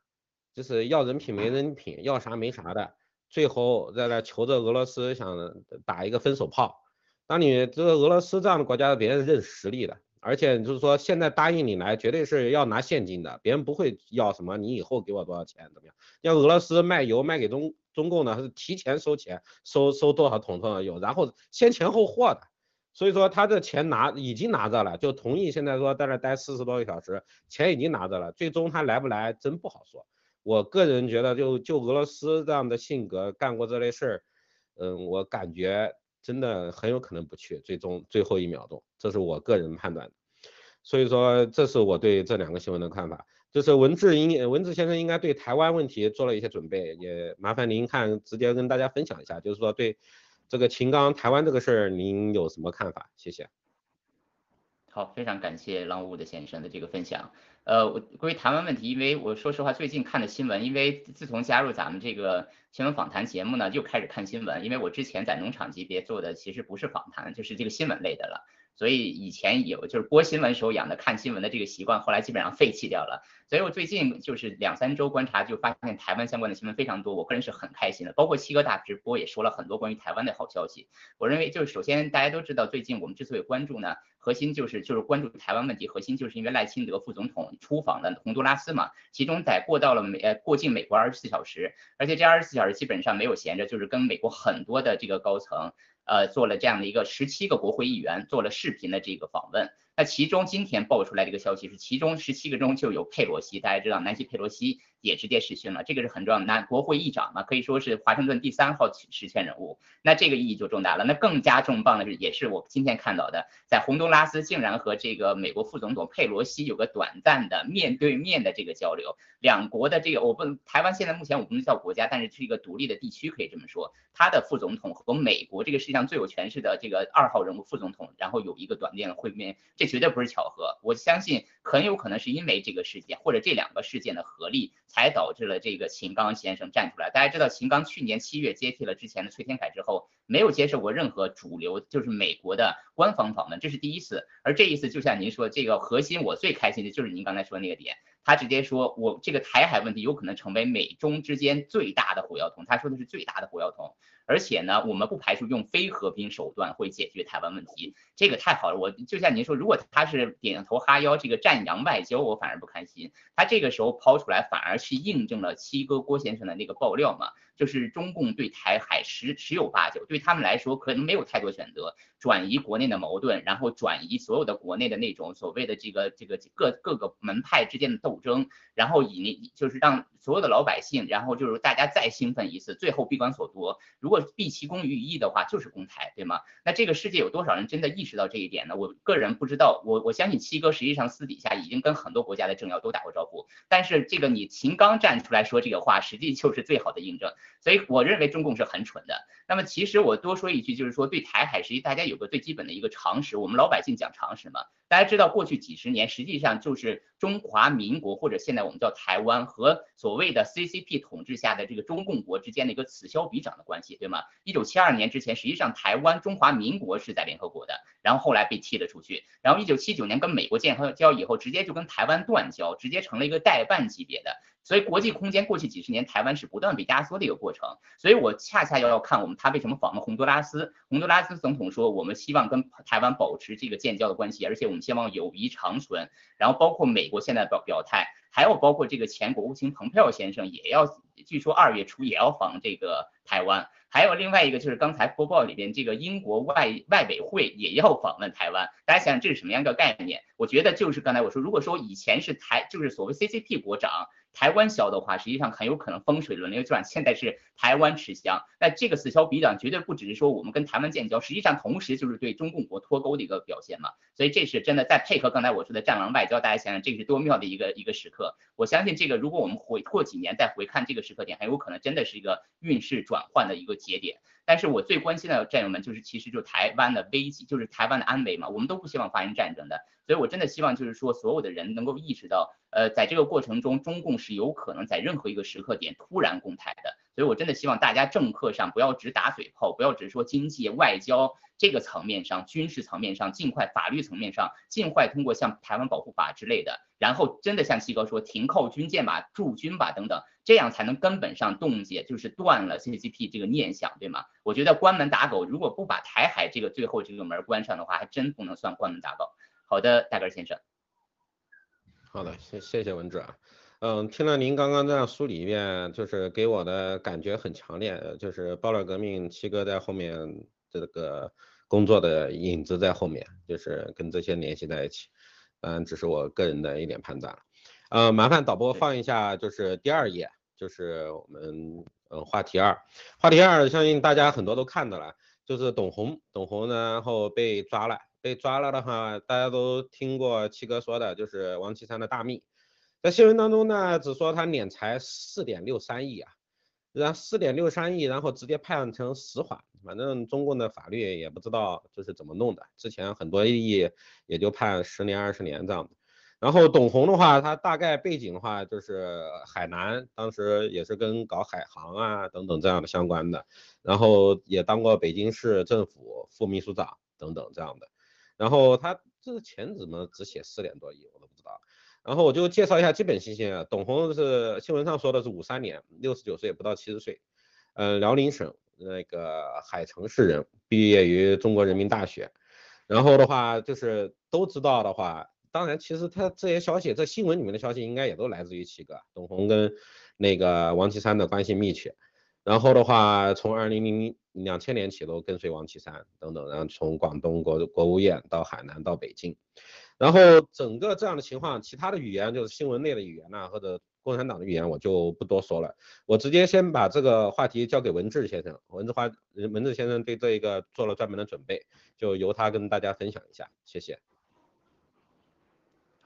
就是要人品没人品，要啥没啥的，最后在那求着俄罗斯想打一个分手炮。当你这个俄罗斯这样的国家，别人认实力的，而且就是说现在答应你来，绝对是要拿现金的，别人不会要什么你以后给我多少钱怎么样？像俄罗斯卖油卖给中中共呢，他是提前收钱，收收多少桶多少油，然后先钱后货的。所以说他这钱拿已经拿着了，就同意现在说在那待四十多个小时，钱已经拿着了，最终他来不来真不好说。我个人觉得，就就俄罗斯这样的性格干过这类事儿，嗯，我感觉真的很有可能不去，最终最后一秒钟，这是我个人判断。所以说，这是我对这两个新闻的看法。就是文字应文字先生应该对台湾问题做了一些准备，也麻烦您看直接跟大家分享一下，就是说对这个秦刚台湾这个事儿，您有什么看法？谢谢。好，非常感谢浪物的先生的这个分享。呃，关于台湾问题，因为我说实话，最近看的新闻，因为自从加入咱们这个新闻访谈节目呢，就开始看新闻。因为我之前在农场级别做的其实不是访谈，就是这个新闻类的了。所以以前有就是播新闻时候养的看新闻的这个习惯，后来基本上废弃掉了。所以我最近就是两三周观察，就发现台湾相关的新闻非常多，我个人是很开心的。包括七哥大直播也说了很多关于台湾的好消息。我认为就是首先大家都知道，最近我们之所以关注呢，核心就是就是关注台湾问题，核心就是因为赖清德副总统出访了洪都拉斯嘛，其中在过到了美呃过境美国二十四小时，而且这二十四小时基本上没有闲着，就是跟美国很多的这个高层。呃，做了这样的一个十七个国会议员做了视频的这个访问。那其中今天爆出来的一个消息是，其中十七个中就有佩洛西。大家知道，南希佩洛西也直接实行了，这个是很重要的。那国会议长嘛，可以说是华盛顿第三号实权人物，那这个意义就重大了。那更加重磅的是，也是我今天看到的，在洪都拉斯竟然和这个美国副总统佩罗西有个短暂的面对面的这个交流。两国的这个，我不台湾现在目前我不能叫国家，但是是一个独立的地区，可以这么说。他的副总统和美国这个世界上最有权势的这个二号人物副总统，然后有一个短暂的会面，这绝对不是巧合。我相信很有可能是因为这个事件或者这两个事件的合力，才导致了这个秦刚先生站出来。大家知道，秦刚去年七月接替了之前的崔天凯之后，没有接受过任何主流就是美国的官方访问，这是第一次。而这一次，就像您说，这个核心我最开心的就是您刚才说的那个点。他直接说，我这个台海问题有可能成为美中之间最大的火药桶。他说的是最大的火药桶，而且呢，我们不排除用非和平手段会解决台湾问题。这个太好了，我就像您说，如果他是点头哈腰，这个赞扬外交，我反而不开心。他这个时候抛出来，反而去印证了七哥郭先生的那个爆料嘛。就是中共对台海十十有八九，对他们来说可能没有太多选择，转移国内的矛盾，然后转移所有的国内的那种所谓的这个这个各各个门派之间的斗争，然后以那就是让所有的老百姓，然后就是大家再兴奋一次，最后闭关锁国。如果毕其功于一役的话，就是攻台，对吗？那这个世界有多少人真的意识到这一点呢？我个人不知道，我我相信七哥实际上私底下已经跟很多国家的政要都打过招呼，但是这个你秦刚站出来说这个话，实际就是最好的印证。所以我认为中共是很蠢的。那么其实我多说一句，就是说对台海，实际大家有个最基本的一个常识，我们老百姓讲常识嘛。大家知道过去几十年，实际上就是中华民国或者现在我们叫台湾和所谓的 CCP 统治下的这个中共国之间的一个此消彼长的关系，对吗？一九七二年之前，实际上台湾中华民国是在联合国的，然后后来被踢了出去，然后一九七九年跟美国建交以后，直接就跟台湾断交，直接成了一个代办级别的。所以国际空间过去几十年，台湾是不断被压缩的一个过程。所以我恰恰要要看我们他为什么访问洪都拉斯。洪都拉斯总统说，我们希望跟台湾保持这个建交的关系，而且我们希望友谊长存。然后包括美国现在表表态，还有包括这个前国务卿蓬佩奥先生也要，据说二月初也要访这个台湾。还有另外一个就是刚才播报里边这个英国外外委会也要访问台湾。大家想想这是什么样一个概念？我觉得就是刚才我说，如果说以前是台就是所谓 CCP 国长。台湾销的话，实际上很有可能风水轮流转。现在是台湾吃香，那这个此消彼长绝对不只是说我们跟台湾建交，实际上同时就是对中共国脱钩的一个表现嘛。所以这是真的，再配合刚才我说的战狼外交，大家想想这是多妙的一个一个时刻。我相信这个，如果我们回过几年再回看这个时刻点，很有可能真的是一个运势转换的一个节点。但是我最关心的战友们就是，其实就台湾的危机，就是台湾的安危嘛。我们都不希望发生战争的，所以我真的希望就是说，所有的人能够意识到，呃，在这个过程中，中共是有可能在任何一个时刻点突然攻台的。所以我真的希望大家政客上不要只打嘴炮，不要只说经济、外交这个层面上、军事层面上，尽快法律层面上，尽快通过像台湾保护法之类的，然后真的像七哥说，停靠军舰吧、驻军吧等等。这样才能根本上冻结，就是断了 CCP 这个念想，对吗？我觉得关门打狗，如果不把台海这个最后这个门关上的话，还真不能算关门打狗。好的，大根先生。好的，谢谢谢文志啊。嗯，听了您刚刚这样梳理一遍，就是给我的感觉很强烈，就是爆料革命七哥在后面这个工作的影子在后面，就是跟这些联系在一起。嗯，只是我个人的一点判断了。呃，麻烦导播放一下，就是第二页。就是我们呃话题二，话题二相信大家很多都看到了，就是董红，董红然后被抓了，被抓了的话，大家都听过七哥说的，就是王岐山的大秘，在新闻当中呢，只说他敛财四点六三亿啊，然后四点六三亿，然后直接判成死缓，反正中共的法律也不知道就是怎么弄的，之前很多亿也就判十年二十年这样的。然后董红的话，他大概背景的话就是海南，当时也是跟搞海航啊等等这样的相关的，然后也当过北京市政府副秘书长等等这样的。然后他这个钱怎么只写四点多亿，我都不知道。然后我就介绍一下基本信息啊，董红是新闻上说的是五三年，六十九岁不到七十岁，呃，辽宁省那个海城市人，毕业于中国人民大学。然后的话就是都知道的话。当然，其实他这些消息，这新闻里面的消息应该也都来自于七哥董红跟那个王岐山的关系密切。然后的话，从二零零两千年起都跟随王岐山等等，然后从广东国国务院到海南到北京，然后整个这样的情况，其他的语言就是新闻类的语言呐，或者。共产党的语言我就不多说了，我直接先把这个话题交给文志先生。文志华，文志先生对这一个做了专门的准备，就由他跟大家分享一下，谢谢。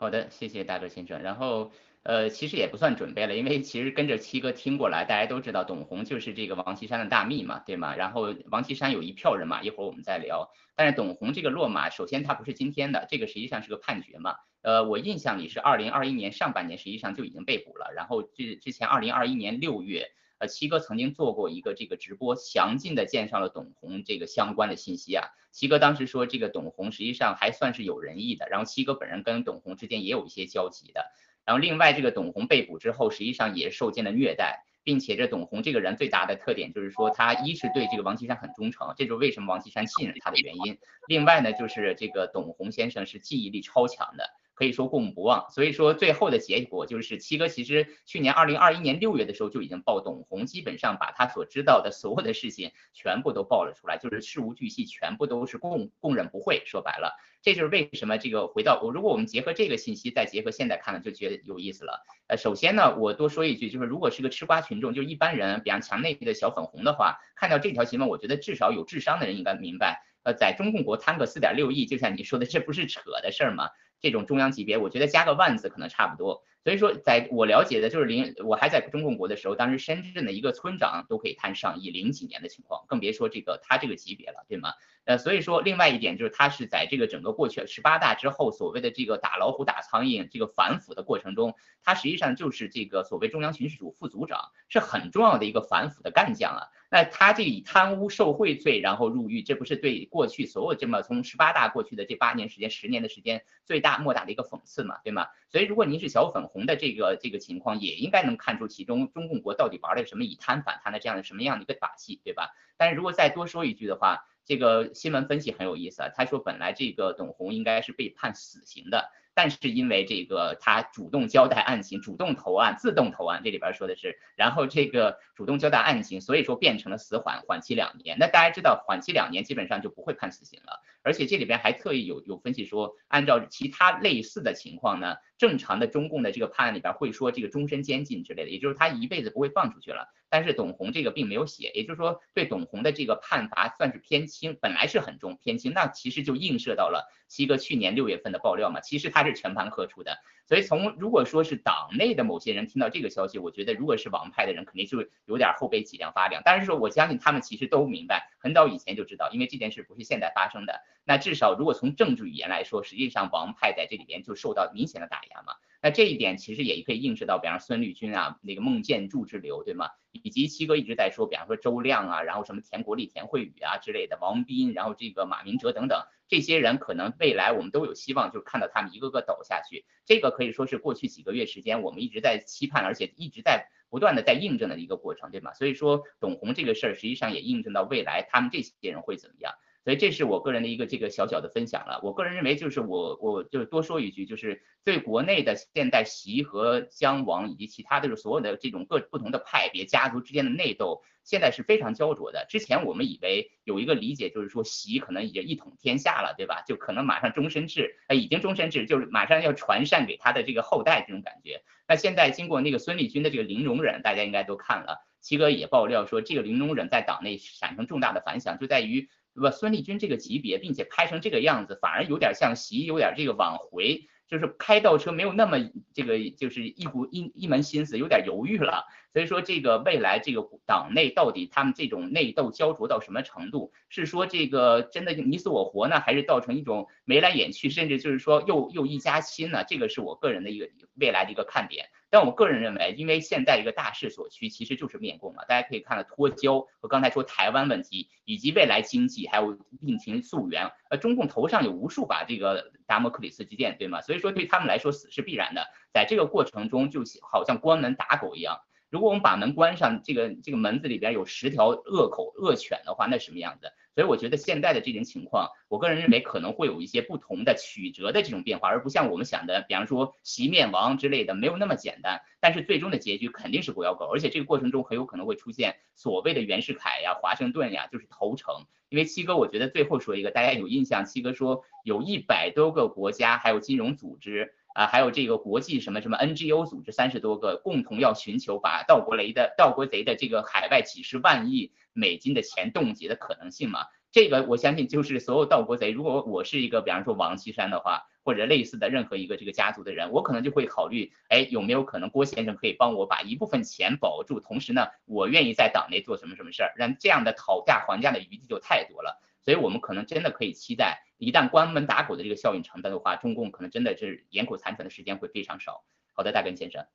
好的，谢谢大哥先生。然后，呃，其实也不算准备了，因为其实跟着七哥听过来，大家都知道董宏就是这个王岐山的大秘嘛，对吗？然后王岐山有一票人马，一会儿我们再聊。但是董宏这个落马，首先他不是今天的，这个实际上是个判决嘛。呃，我印象里是二零二一年上半年实际上就已经被捕了。然后之之前二零二一年六月，呃，七哥曾经做过一个这个直播，详尽的介绍了董宏这个相关的信息啊。七哥当时说，这个董宏实际上还算是有仁义的，然后七哥本人跟董宏之间也有一些交集的。然后另外，这个董宏被捕之后，实际上也受尽了虐待，并且这董宏这个人最大的特点就是说，他一是对这个王岐山很忠诚，这就是为什么王岐山信任他的原因。另外呢，就是这个董宏先生是记忆力超强的。可以说过目不忘，所以说最后的结果就是七哥其实去年二零二一年六月的时候就已经报董红，基本上把他所知道的所有的事情全部都报了出来，就是事无巨细，全部都是供供认不讳。说白了，这就是为什么这个回到我，如果我们结合这个信息，再结合现在看呢，就觉得有意思了。呃，首先呢，我多说一句，就是如果是个吃瓜群众，就一般人，比方墙内的小粉红的话，看到这条新闻，我觉得至少有智商的人应该明白，呃，在中共国贪个四点六亿，就像你说的，这不是扯的事儿吗？这种中央级别，我觉得加个万字可能差不多。所以说，在我了解的，就是零，我还在中共国的时候，当时深圳的一个村长都可以贪上亿，零几年的情况，更别说这个他这个级别了，对吗？呃，所以说，另外一点就是他是在这个整个过去十八大之后，所谓的这个打老虎打苍蝇这个反腐的过程中，他实际上就是这个所谓中央巡视组副组长，是很重要的一个反腐的干将啊。那他这以贪污受贿罪然后入狱，这不是对过去所有这么从十八大过去的这八年时间、十年的时间最大莫大的一个讽刺嘛，对吗？所以如果您是小粉红的这个这个情况，也应该能看出其中中共国到底玩了什么以贪反贪的这样的什么样的一个把戏，对吧？但是如果再多说一句的话，这个新闻分析很有意思啊，他说本来这个董红应该是被判死刑的。但是因为这个他主动交代案情，主动投案，自动投案，这里边说的是，然后这个主动交代案情，所以说变成了死缓，缓期两年。那大家知道，缓期两年基本上就不会判死刑了。而且这里边还特意有有分析说，按照其他类似的情况呢，正常的中共的这个判案里边会说这个终身监禁之类的，也就是他一辈子不会放出去了。但是董红这个并没有写，也就是说对董红的这个判罚算是偏轻，本来是很重偏轻，那其实就映射到了七哥去年六月份的爆料嘛，其实他是全盘喝出的。所以从如果说是党内的某些人听到这个消息，我觉得如果是王派的人，肯定是有点后背脊梁发凉。但是说我相信他们其实都明白，很早以前就知道，因为这件事不是现在发生的。那至少如果从政治语言来说，实际上王派在这里边就受到明显的打压嘛。那这一点其实也可以映射到，比方孙立军啊，那个孟建柱之流，对吗？以及七哥一直在说，比方说周亮啊，然后什么田国立、田慧宇啊之类的，王斌，然后这个马明哲等等，这些人可能未来我们都有希望，就是看到他们一个个倒下去。这个可以说是过去几个月时间我们一直在期盼，而且一直在不断的在印证的一个过程，对吗？所以说董宏这个事儿实际上也印证到未来他们这些人会怎么样。所以这是我个人的一个这个小小的分享了。我个人认为，就是我我就多说一句，就是对国内的现代习和姜王以及其他的所有的这种各不同的派别家族之间的内斗，现在是非常焦灼的。之前我们以为有一个理解，就是说习可能已经一统天下了，对吧？就可能马上终身制，哎，已经终身制，就是马上要传善给他的这个后代这种感觉。那现在经过那个孙立军的这个零容忍，大家应该都看了，七哥也爆料说，这个零容忍在党内产生重大的反响，就在于。对吧？孙立军这个级别，并且拍成这个样子，反而有点像习，有点这个往回，就是开倒车没有那么这个，就是一股一一门心思，有点犹豫了。所以说，这个未来这个党内到底他们这种内斗焦灼到什么程度？是说这个真的你死我活呢，还是造成一种眉来眼去，甚至就是说又又一家亲呢？这个是我个人的一个未来的一个看点。但我个人认为，因为现在一个大势所趋，其实就是面供嘛。大家可以看到脱胶和刚才说台湾问题，以及未来经济还有病情溯源，呃，中共头上有无数把这个达摩克里斯之剑，对吗？所以说对他们来说死是必然的，在这个过程中就好像关门打狗一样。如果我们把门关上，这个这个门子里边有十条恶口恶犬的话，那什么样子？所以我觉得现在的这种情况，我个人认为可能会有一些不同的曲折的这种变化，而不像我们想的，比方说席面王之类的，没有那么简单。但是最终的结局肯定是狗咬狗，而且这个过程中很有可能会出现所谓的袁世凯呀、华盛顿呀，就是投诚。因为七哥，我觉得最后说一个，大家有印象，七哥说有一百多个国家还有金融组织，啊，还有这个国际什么什么 NGO 组织三十多个，共同要寻求把盗国雷的盗国贼的这个海外几十万亿美金的钱冻结的可能性嘛？这个我相信就是所有盗国贼，如果我是一个比方说王岐山的话，或者类似的任何一个这个家族的人，我可能就会考虑，哎，有没有可能郭先生可以帮我把一部分钱保住，同时呢，我愿意在党内做什么什么事儿，让这样的讨价还价的余地就太多了。所以我们可能真的可以期待，一旦关门打狗的这个效应成的话，中共可能真的是咽口残喘的时间会非常少。好的，大根先生。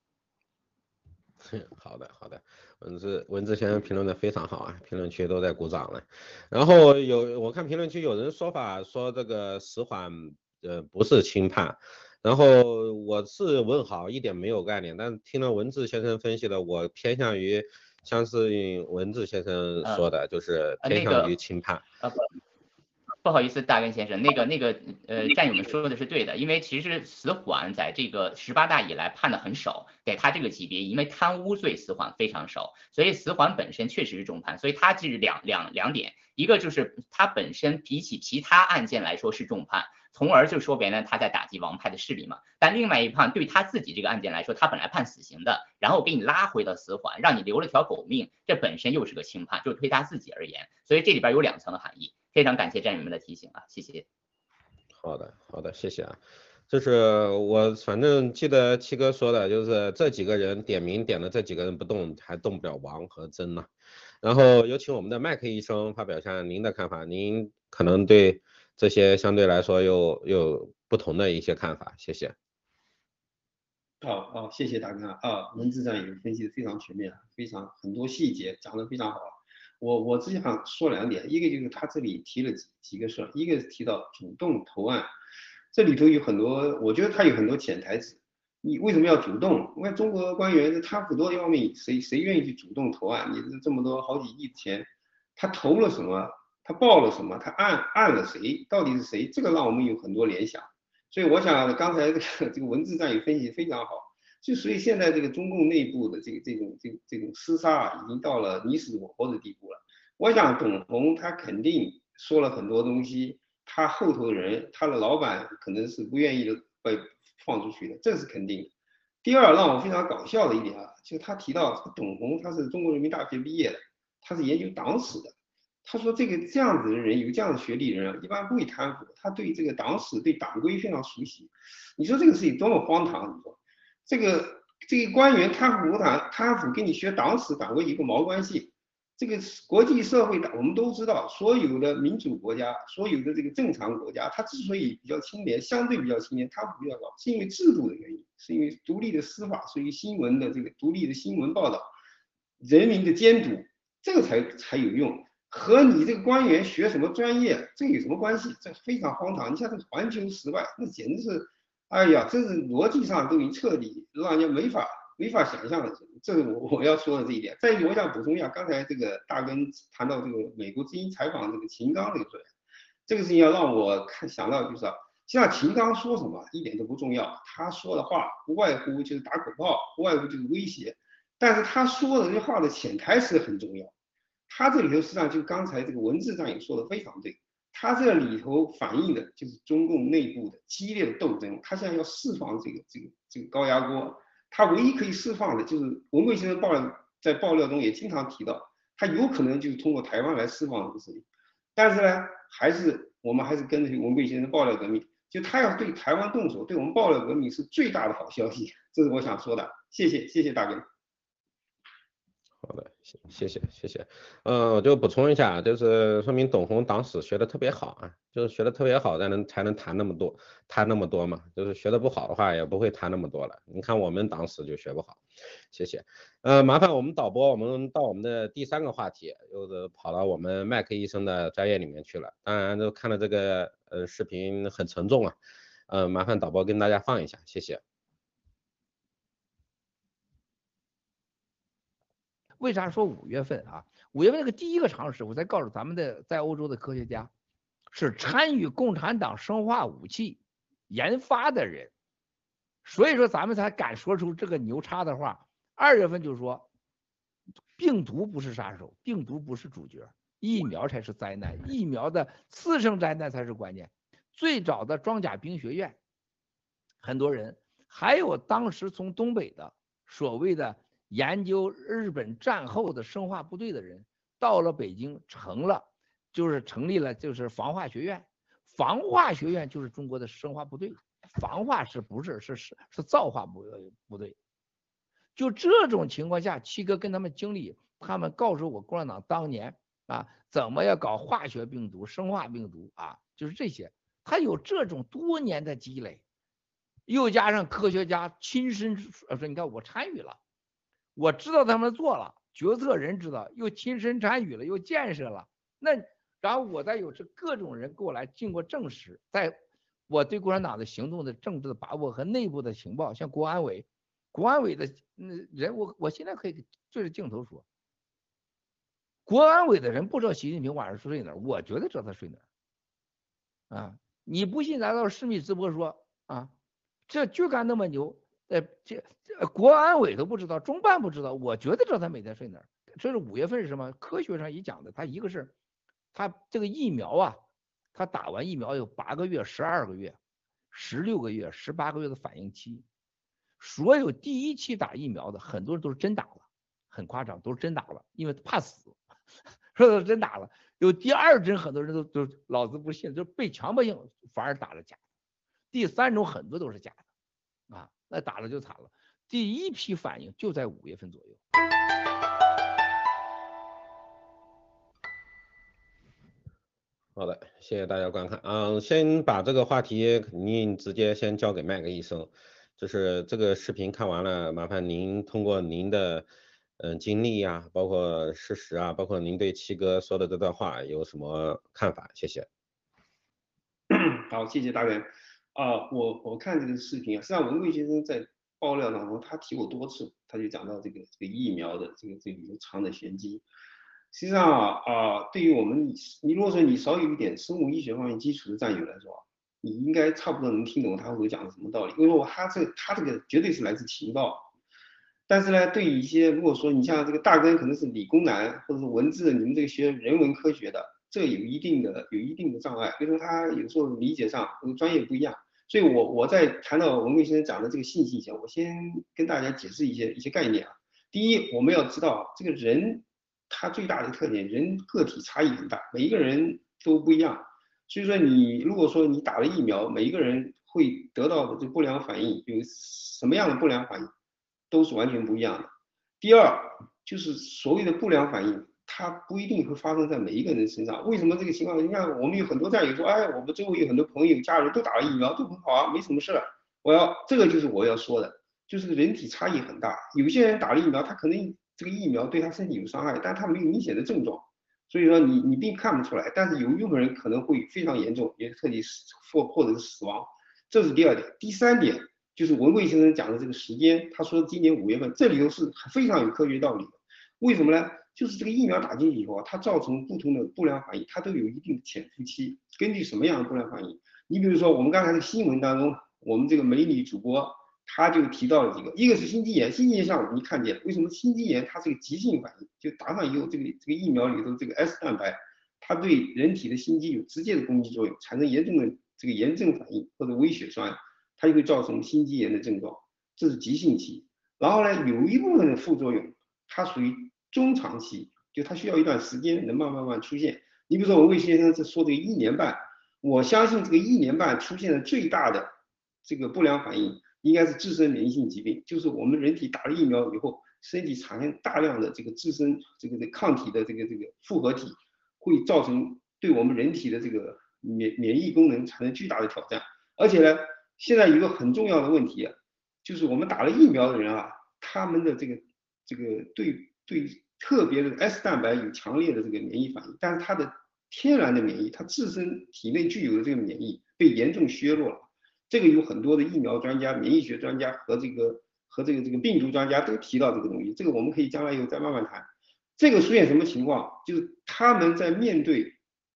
好的，好的，文字文字先生评论的非常好啊，评论区都在鼓掌了。然后有我看评论区有人说法说这个死缓呃不是轻判，然后我是问好，一点没有概念。但听了文字先生分析的，我偏向于。相信文字先生说的，就是偏向于轻判。不好意思，大根先生，那个那个呃，战友们说的是对的，因为其实死缓在这个十八大以来判的很少，给他这个级别，因为贪污罪死缓非常少，所以死缓本身确实是重判，所以它是两两两点，一个就是他本身比起其他案件来说是重判。从而就说白了，他在打击王派的势力嘛。但另外一判对他自己这个案件来说，他本来判死刑的，然后给你拉回到死缓，让你留了条狗命，这本身又是个轻判，就对他自己而言。所以这里边有两层的含义。非常感谢战友们的提醒啊，谢谢。好的，好的，谢谢啊。就是我反正记得七哥说的，就是这几个人点名点的这几个人不动，还动不了王和曾呢。然后有请我们的麦克医生发表一下您的看法，您可能对。这些相对来说又有不同的一些看法，谢谢。好好，谢谢大哥啊，文字上也分析的非常全面，非常很多细节讲的非常好。我我只想说两点，一个就是他这里提了几几个事儿，一个是提到主动投案，这里头有很多，我觉得他有很多潜台词。你为什么要主动？因为中国官员是贪腐多的要命，谁谁愿意去主动投案？你这这么多好几亿钱，他投了什么？他报了什么？他按按了谁？到底是谁？这个让我们有很多联想。所以我想刚才这个这个文字战有分析非常好。就所以现在这个中共内部的这个这种这这种厮杀啊，已经到了你死我活的地步了。我想董宏他肯定说了很多东西，他后头的人，他的老板可能是不愿意被放出去的，这是肯定的。第二，让我非常搞笑的一点啊，就他提到董宏他是中国人民大学毕业的，他是研究党史的。他说：“这个这样子的人，有这样的学历的人，一般不会贪腐。他对这个党史、对党规非常熟悉。你说这个事情多么荒唐？你说这个这个官员贪腐不贪？贪腐跟你学党史、党规有个毛关系？这个国际社会的我们都知道，所有的民主国家，所有的这个正常国家，它之所以比较清廉，相对比较清廉，贪腐比较少，是因为制度的原因，是因为独立的司法，所以新闻的这个独立的新闻报道，人民的监督，这个才才有用。”和你这个官员学什么专业，这有什么关系？这非常荒唐。你像这个《环球时报》，那简直是，哎呀，这是逻辑上都已经彻底让人没法没法想象了。这是我我要说的这一点。再一个，我想补充一下，刚才这个大根谈到这个美国之音采访这个秦刚这个事这个事情要让我看想到就是，像秦刚说什么一点都不重要，他说的话不外乎就是打口炮，不外乎就是威胁，但是他说的这话的潜台词很重要。他这里头实际上就刚才这个文字上也说的非常对，他这里头反映的就是中共内部的激烈的斗争，他现在要释放这个这个这个高压锅，他唯一可以释放的就是文贵先生爆料在爆料中也经常提到，他有可能就是通过台湾来释放这个事情，但是呢，还是我们还是跟着文贵先生爆料革命，就他要对台湾动手，对我们爆料革命是最大的好消息，这是我想说的，谢谢谢谢大哥。好的，谢谢谢谢，嗯，我就补充一下，就是说明董红党史学的特别好啊，就是学的特别好才能才能谈那么多，谈那么多嘛，就是学的不好的话也不会谈那么多了。你看我们党史就学不好，谢谢，呃，麻烦我们导播，我们到我们的第三个话题，又是跑到我们麦克医生的专业里面去了。当然，都看了这个呃视频很沉重啊，呃，麻烦导播跟大家放一下，谢谢。为啥说五月份啊？五月份那个第一个常识，我再告诉咱们的在欧洲的科学家，是参与共产党生化武器研发的人，所以说咱们才敢说出这个牛叉的话。二月份就说，病毒不是杀手，病毒不是主角，疫苗才是灾难，疫苗的次生灾难才是关键。最早的装甲兵学院，很多人还有当时从东北的所谓的研究日本战后的生化部队的人，到了北京成了，就是成立了就是防化学院，防化学院就是中国的生化部队，防化是不是是是是造化部部队？就这种情况下，七哥跟他们经理，他们告诉我共产党当年啊，怎么要搞化学病毒、生化病毒啊，就是这些，他有这种多年的积累。又加上科学家亲身说，你看我参与了，我知道他们做了，决策人知道，又亲身参与了，又建设了。那然后我再有这各种人过来经过证实，在我对共产党的行动的政治的把握和内部的情报，像国安委，国安委的那人，我我现在可以对着镜头说，国安委的人不知道习近平晚上睡哪，我觉得知道他睡哪儿。啊，你不信，咱到市密直播说啊。这就干那么牛，呃，这国安委都不知道，中办不知道，我觉得知道他每天睡哪儿。这是五月份是什么？科学上也讲的，他一个是，他这个疫苗啊，他打完疫苗有八个月、十二个月、十六个月、十八个月的反应期。所有第一期打疫苗的，很多人都是真打了，很夸张，都是真打了，因为怕死，说的真打了。有第二针，很多人都都老子不信，就是被强迫性反而打了假。第三种很多都是假的，啊，那打了就惨了。第一批反应就在五月份左右。好的，谢谢大家观看。嗯，先把这个话题肯定直接先交给麦克医生，就是这个视频看完了，麻烦您通过您的嗯经历呀，包括事实啊，包括您对七哥说的这段话有什么看法？谢谢。好，谢谢大哥。啊，我我看这个视频啊，实际上文贵先生在爆料当中，他提过多次，他就讲到这个这个疫苗的这个这个有藏的玄机。实际上啊啊，对于我们你如果说你少有一点生物医学方面基础的战友来说，你应该差不多能听懂他会讲的什么道理。因为我他这他这个绝对是来自情报，但是呢，对于一些如果说你像这个大根可能是理工男或者是文字，你们这个学人文科学的，这有一定的有一定的障碍，比如说他有时候理解上和专业不一样。所以，我我在谈到文贵先生讲的这个信息以前，我先跟大家解释一些一些概念啊。第一，我们要知道这个人他最大的特点，人个体差异很大，每一个人都不一样。所以说，你如果说你打了疫苗，每一个人会得到的这个不良反应有什么样的不良反应，都是完全不一样的。第二，就是所谓的不良反应。它不一定会发生在每一个人身上。为什么这个情况？你看，我们有很多战友说，哎，我们周围有很多朋友、家人都打了疫苗，都很好啊，没什么事儿。我要这个就是我要说的，就是人体差异很大。有些人打了疫苗，他可能这个疫苗对他身体有伤害，但他没有明显的症状，所以说你你并看不出来。但是有一部分人可能会非常严重，也彻底死或或者是死亡。这是第二点。第三点就是文贵先生讲的这个时间，他说今年五月份，这里头是非常有科学道理的。为什么呢？就是这个疫苗打进去以后，它造成不同的不良反应，它都有一定的潜伏期。根据什么样的不良反应？你比如说，我们刚才的新闻当中，我们这个美女主播，她就提到了几个，一个是心肌炎，心肌炎上午你看见，为什么心肌炎它是个急性反应？就打上以后，这个这个疫苗里头这个 S 蛋白，它对人体的心肌有直接的攻击作用，产生严重的这个炎症反应或者微血栓，它就会造成心肌炎的症状，这是急性期。然后呢，有一部分的副作用，它属于。中长期就它需要一段时间能慢慢慢出现。你比如说我魏先生是说这个一年半，我相信这个一年半出现的最大的这个不良反应应该是自身免疫性疾病，就是我们人体打了疫苗以后，身体产生大量的这个自身这个的抗体的这个这个复合体，会造成对我们人体的这个免免疫功能产生巨大的挑战。而且呢，现在一个很重要的问题，就是我们打了疫苗的人啊，他们的这个这个对。对特别的 S 蛋白有强烈的这个免疫反应，但是它的天然的免疫，它自身体内具有的这个免疫被严重削弱了。这个有很多的疫苗专家、免疫学专家和这个和这个这个病毒专家都提到这个东西。这个我们可以将来以后再慢慢谈。这个出现什么情况？就是他们在面对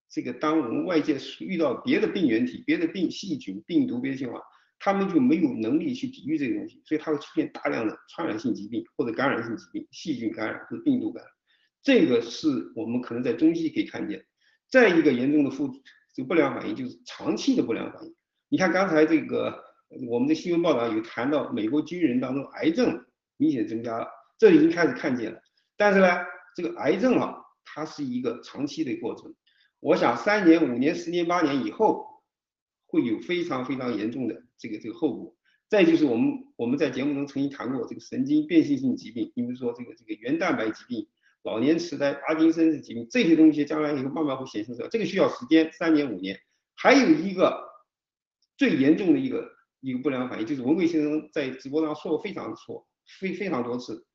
这个当我们外界遇到别的病原体、别的病细菌、病毒别的情况。他们就没有能力去抵御这个东西，所以它会出现大量的传染性疾病或者感染性疾病，细菌感染或者病毒感染。这个是我们可能在中期可以看见。再一个严重的副这个不良反应就是长期的不良反应。你看刚才这个我们的新闻报道有谈到美国军人当中癌症明显增加了，这已经开始看见了。但是呢，这个癌症啊，它是一个长期的过程。我想三年、五年、十年、八年以后，会有非常非常严重的这个这个后果。再就是我们我们在节目中曾经谈过这个神经变性性疾病，比如说这个这个原蛋白疾病、老年痴呆、帕金森氏疾病这些东西，将来以后慢慢会显现出来，这个需要时间，三年五年。还有一个最严重的一个一个不良反应，就是文贵先生在直播上说过非常错，非非常多次，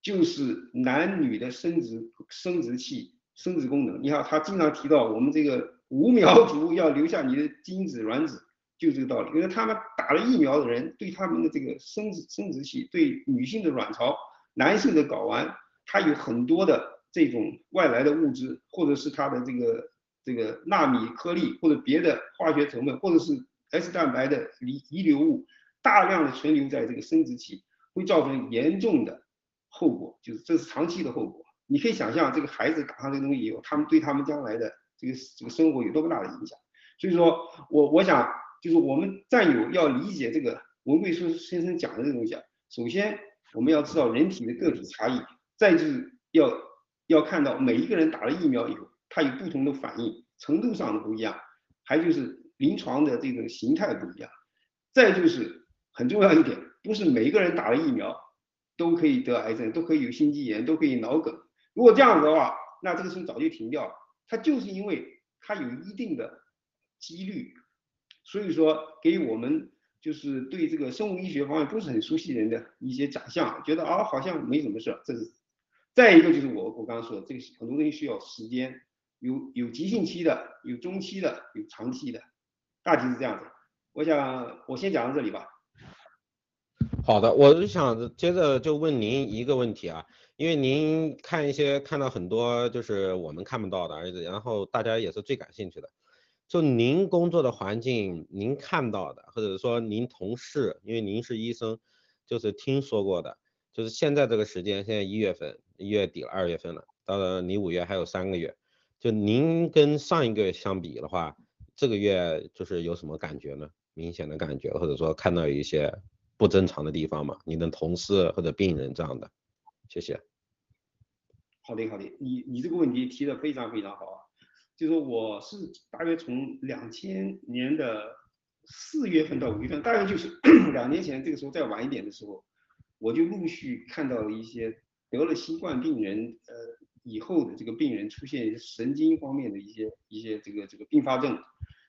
就是男女的生殖生殖器生殖功能。你看他经常提到我们这个五苗族 要留下你的精子卵子。就这个道理，因为他们打了疫苗的人，对他们的这个生殖生殖器、对女性的卵巢、男性的睾丸，它有很多的这种外来的物质，或者是它的这个这个纳米颗粒，或者别的化学成分，或者是 S 蛋白的遗遗留物，大量的存留在这个生殖器，会造成严重的后果，就是这是长期的后果。你可以想象，这个孩子打上这个东西以后，他们对他们将来的这个这个生活有多么大的影响。所以说我我想。就是我们战友要理解这个文贵书先生讲的这个东西啊，首先我们要知道人体的个体差异，再就是要要看到每一个人打了疫苗以后，他有不同的反应程度上的不一样，还就是临床的这种形态不一样，再就是很重要一点，不是每一个人打了疫苗都可以得癌症，都可以有心肌炎，都可以脑梗。如果这样子的话，那这个时候早就停掉了。它就是因为它有一定的几率。所以说，给我们就是对这个生物医学方面不是很熟悉人的一些假象，觉得啊好像没什么事儿。这是再一个就是我我刚刚说的，这个很多东西需要时间，有有急性期的，有中期的，有长期的，大体是这样子。我想我先讲到这里吧。好的，我就想接着就问您一个问题啊，因为您看一些看到很多就是我们看不到的，而且然后大家也是最感兴趣的。就您工作的环境，您看到的，或者说您同事，因为您是医生，就是听说过的，就是现在这个时间，现在一月份，一月底了，二月份了，到了你五月还有三个月，就您跟上一个月相比的话，这个月就是有什么感觉呢？明显的感觉，或者说看到一些不正常的地方吗？你的同事或者病人这样的，谢谢。好的，好的，你你这个问题提的非常非常好啊。就是我是大约从两千年的四月份到五月份，大约就是 两年前这个时候再晚一点的时候，我就陆续看到了一些得了新冠病人呃以后的这个病人出现神经方面的一些一些这个这个并发症，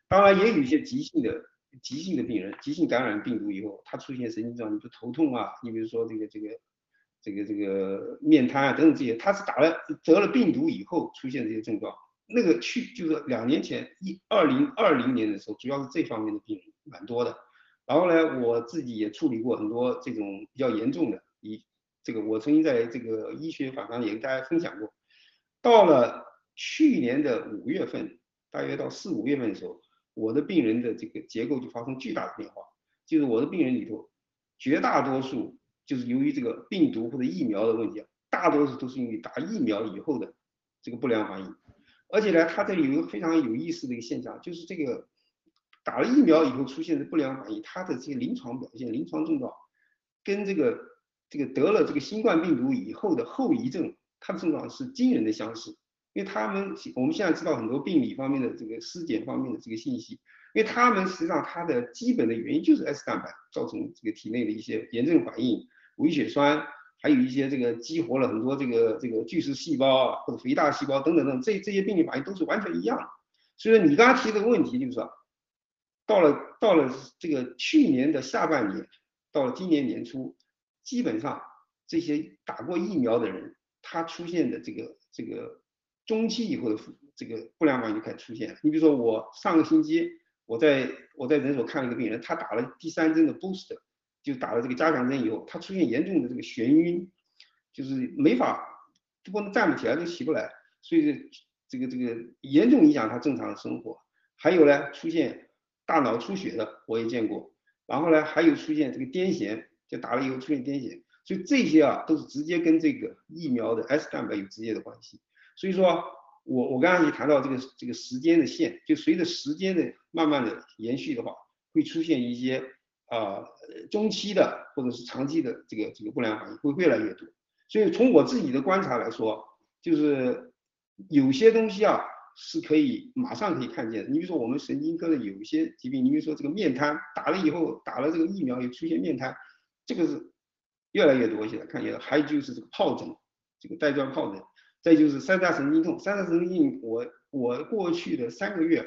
当然也有一些急性的急性的病人，急性感染病毒以后他出现神经症状，你比如头痛啊，你比如说这个这个这个这个面瘫啊等等这些，他是打了得了病毒以后出现这些症状。那个去就是两年前一二零二零年的时候，主要是这方面的病人蛮多的。然后呢，我自己也处理过很多这种比较严重的，以这个我曾经在这个医学访谈也跟大家分享过。到了去年的五月份，大约到四五月份的时候，我的病人的这个结构就发生巨大的变化，就是我的病人里头，绝大多数就是由于这个病毒或者疫苗的问题啊，大多数都是因为打疫苗以后的这个不良反应。而且呢，它这里有一个非常有意思的一个现象，就是这个打了疫苗以后出现的不良反应，它的这个临床表现、临床症状，跟这个这个得了这个新冠病毒以后的后遗症，它的症状是惊人的相似。因为他们我们现在知道很多病理方面的这个尸检方面的这个信息，因为他们实际上它的基本的原因就是 S 蛋白造成这个体内的一些炎症反应、微血栓。还有一些这个激活了很多这个这个巨噬细胞啊，或者肥大细胞等等等，这这些病理反应都是完全一样。所以说你刚刚提这个问题，就是说，到了到了这个去年的下半年，到了今年年初，基本上这些打过疫苗的人，他出现的这个这个中期以后的这个不良反应就开始出现了。你比如说我上个星期我在我在诊所看了一个病人，他打了第三针的 booster，。就打了这个加强针以后，他出现严重的这个眩晕，就是没法，不能站不起来，都起不来，所以这个这个严重影响他正常的生活。还有呢，出现大脑出血的我也见过，然后呢，还有出现这个癫痫，就打了以后出现癫痫，所以这些啊都是直接跟这个疫苗的 S 蛋白有直接的关系。所以说我我刚刚也谈到这个这个时间的线，就随着时间的慢慢的延续的话，会出现一些。啊中期的或者是长期的这个这个不良反应会越来越多。所以从我自己的观察来说，就是有些东西啊是可以马上可以看见的。你比如说我们神经科的有些疾病，你比如说这个面瘫，打了以后打了这个疫苗也出现面瘫，这个是越来越多现在看见了。还有就是这个疱疹，这个带状疱疹，再就是三叉神经痛，三叉神经痛我我过去的三个月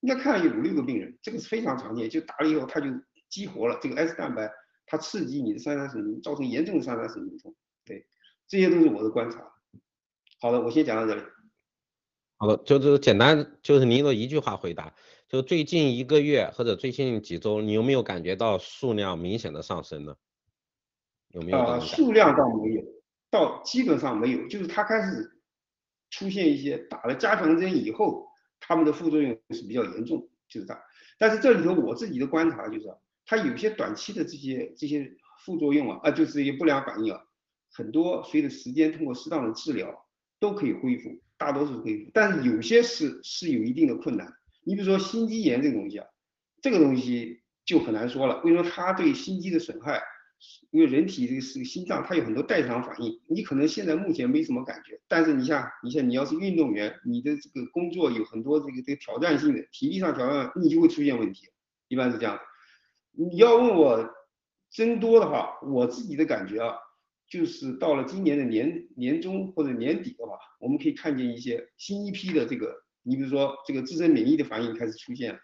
应该看了有五六个病人，这个是非常常见，就打了以后他就激活了这个 S 蛋白，它刺激你的三叉神经，造成严重的三叉神经痛。对，这些都是我的观察。好的，我先讲到这里。好的，就是简单，就是您的一句话回答，就最近一个月或者最近几周，你有没有感觉到数量明显的上升呢？有没有？啊，数量倒没有，到基本上没有，就是它开始出现一些打了加强针以后，它们的副作用是比较严重，就是这样。但是这里头我自己的观察就是，它有些短期的这些这些副作用啊，啊，就是一些不良反应啊，很多随着时间通过适当的治疗。都可以恢复，大多数恢复，但是有些是是有一定的困难。你比如说心肌炎这个东西啊，这个东西就很难说了。为什么它对心肌的损害？因为人体这个是心脏，它有很多代偿反应。你可能现在目前没什么感觉，但是你像你像你要是运动员，你的这个工作有很多这个这个挑战性的，体力上挑战，你就会出现问题。一般是这样。你要问我增多的话，我自己的感觉啊。就是到了今年的年年中或者年底的话，我们可以看见一些新一批的这个，你比如说这个自身免疫的反应开始出现，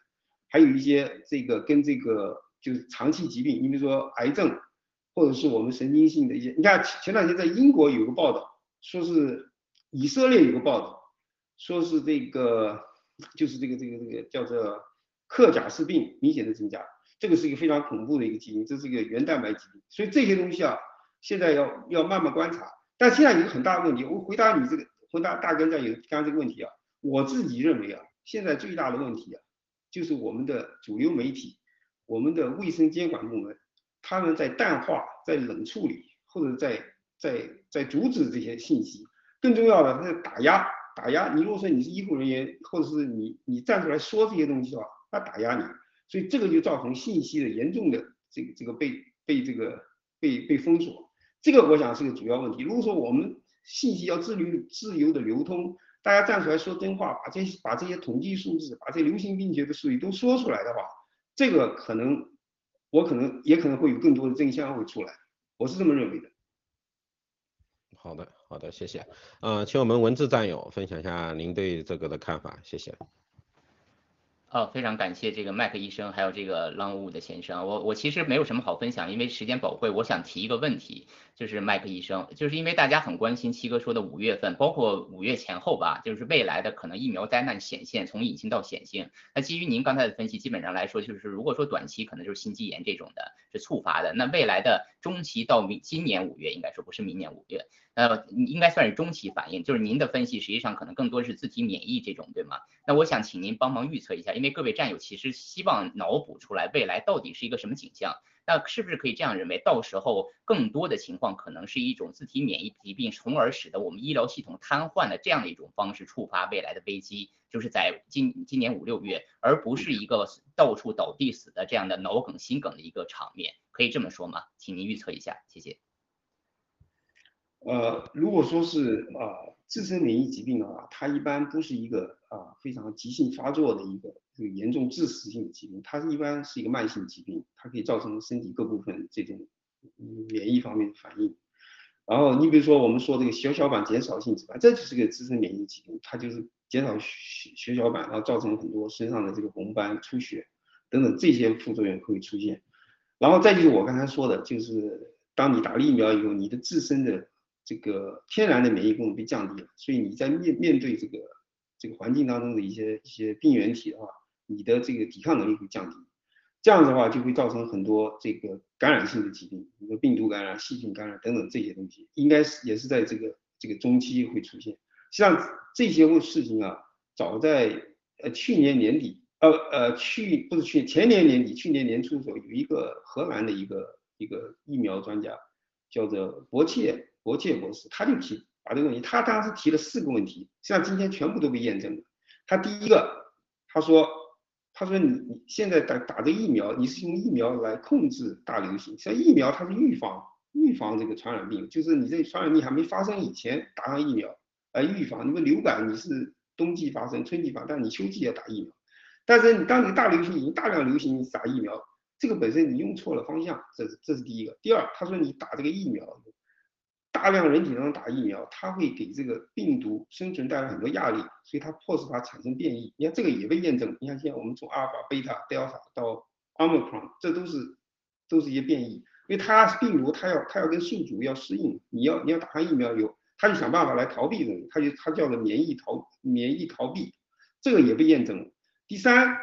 还有一些这个跟这个就是长期疾病，你比如说癌症，或者是我们神经性的一些，你看前两天在英国有个报道，说是以色列有个报道，说是这个就是这个这个这个叫做克甲氏病明显的增加，这个是一个非常恐怖的一个疾病，这是一个原蛋白疾病，所以这些东西啊。现在要要慢慢观察，但现在有个很大的问题，我回答你这个，回答大哥在有刚刚这个问题啊，我自己认为啊，现在最大的问题啊，就是我们的主流媒体，我们的卫生监管部门，他们在淡化、在冷处理，或者在在在阻止这些信息，更重要的，他在打压打压。你如果说你是医护人员，或者是你你站出来说这些东西的话，他打压你，所以这个就造成信息的严重的这个这个被被这个被被封锁。这个我想是个主要问题。如果说我们信息要自流自由的流通，大家站出来说真话，把这些把这些统计数字，把这流行病学的数据都说出来的话，这个可能我可能也可能会有更多的真相会出来。我是这么认为的。好的，好的，谢谢。呃，请我们文字战友分享一下您对这个的看法，谢谢。哦，非常感谢这个麦克医生，还有这个 Longwood 的先生。我我其实没有什么好分享，因为时间宝贵。我想提一个问题，就是麦克医生，就是因为大家很关心七哥说的五月份，包括五月前后吧，就是未来的可能疫苗灾难显现，从隐性到显性。那基于您刚才的分析，基本上来说，就是如果说短期可能就是心肌炎这种的，是触发的。那未来的中期到明今年五月，应该说不是明年五月。呃，应该算是中期反应，就是您的分析实际上可能更多是自体免疫这种，对吗？那我想请您帮忙预测一下，因为各位战友其实希望脑补出来未来到底是一个什么景象。那是不是可以这样认为，到时候更多的情况可能是一种自体免疫疾病，从而使得我们医疗系统瘫痪的这样的一种方式触发未来的危机，就是在今今年五六月，而不是一个到处倒地死的这样的脑梗、心梗的一个场面，可以这么说吗？请您预测一下，谢谢。呃，如果说是啊自身免疫疾病的话，它一般不是一个啊非常急性发作的一个这个严重致死性的疾病，它一般是一个慢性疾病，它可以造成身体各部分这种免疫方面的反应。然后你比如说我们说这个血小板减少性紫斑，这就是个自身免疫疾病，它就是减少血血小板，然后造成很多身上的这个红斑、出血等等这些副作用会出现。然后再就是我刚才说的，就是当你打了疫苗以后，你的自身的这个天然的免疫功能被降低了，所以你在面面对这个这个环境当中的一些一些病原体的话，你的这个抵抗能力会降低，这样子的话就会造成很多这个感染性的疾病，比如说病毒感染、细菌感染等等这些东西，应该是也是在这个这个中期会出现。像这些事情啊，早在呃去年年底，呃呃去不是去前年年底，去年年初的时候，有一个荷兰的一个一个疫苗专家叫做博切。博切博士，他就提把这个问题，他当时提了四个问题，实际上今天全部都被验证了。他第一个，他说他说你你现在打打这疫苗，你是用疫苗来控制大流行，像疫苗它是预防预防这个传染病，就是你这传染病还没发生以前打上疫苗来预防。你们流感你是冬季发生、春季发，但你秋季要打疫苗。但是你当你大流行已经大量流行，你打疫苗，这个本身你用错了方向，这是这是第一个。第二，他说你打这个疫苗。大量人体当中打疫苗，它会给这个病毒生存带来很多压力，所以它迫使它产生变异。你看这个也被验证。你看现在我们从阿尔法、贝塔、德尔塔到奥密克戎，这都是都是一些变异。因为它病毒，它要它要跟宿主要适应，你要你要打上疫苗有，它就想办法来逃避这个，它就它叫做免疫逃免疫逃避，这个也被验证了。第三，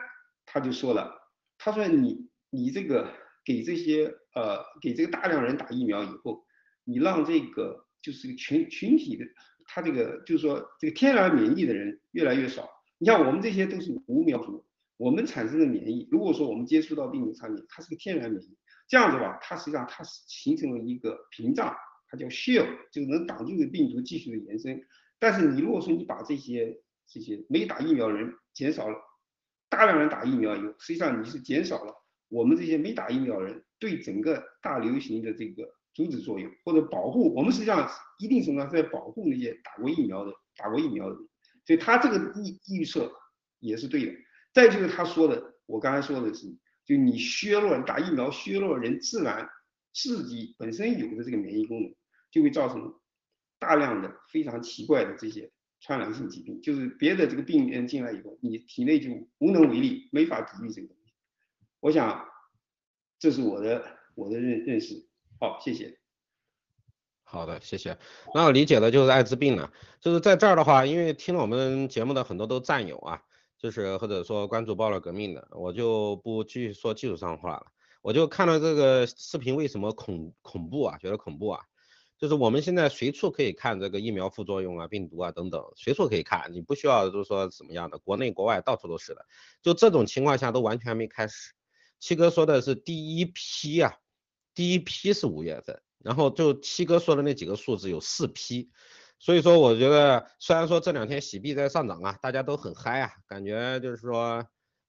他就说了，他说你你这个给这些呃给这个大量人打疫苗以后。你让这个就是群群体的，他这个就是说这个天然免疫的人越来越少。你像我们这些都是无苗族，我们产生的免疫，如果说我们接触到病毒产品，它是个天然免疫，这样子吧，它实际上它是形成了一个屏障，它叫 shield，就能挡住这病毒继续的延伸。但是你如果说你把这些这些没打疫苗的人减少了，大量人打疫苗以后，实际上你是减少了我们这些没打疫苗人对整个大流行的这个。阻止作用或者保护，我们实际上一定程度上是在保护那些打过疫苗的、打过疫苗的人，所以他这个预预测也是对的。再就是他说的，我刚才说的是，就你削弱打疫苗，削弱人自然自己本身有的这个免疫功能，就会造成大量的非常奇怪的这些传染性疾病，就是别的这个病原进来以后，你体内就无能为力，没法抵御这个东西。我想，这是我的我的认认识。好，谢谢。好的，谢谢。那我理解的就是艾滋病了，就是在这儿的话，因为听了我们节目的很多都战友啊，就是或者说关注爆料革命的，我就不继续说技术上话了。我就看到这个视频为什么恐恐怖啊？觉得恐怖啊？就是我们现在随处可以看这个疫苗副作用啊、病毒啊等等，随处可以看，你不需要就是说怎么样的，国内国外到处都是的。就这种情况下都完全没开始。七哥说的是第一批啊。第一批是五月份，然后就七哥说的那几个数字有四批，所以说我觉得虽然说这两天喜币在上涨啊，大家都很嗨啊，感觉就是说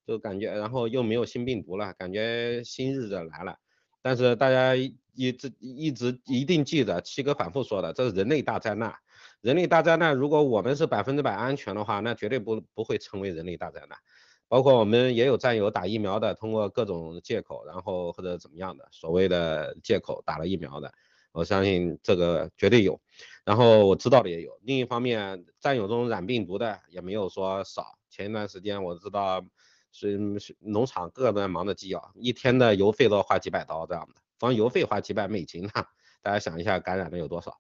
就感觉然后又没有新病毒了，感觉新日子来了，但是大家一直一直一定记得七哥反复说的，这是人类大灾难，人类大灾难，如果我们是百分之百安全的话，那绝对不不会成为人类大灾难。包括我们也有战友打疫苗的，通过各种借口，然后或者怎么样的所谓的借口打了疫苗的，我相信这个绝对有。然后我知道的也有。另一方面，战友中染病毒的也没有说少。前一段时间我知道是农场个个在忙着寄药，一天的邮费都要花几百刀这样的，光邮费花几百美金呢，大家想一下感染的有多少。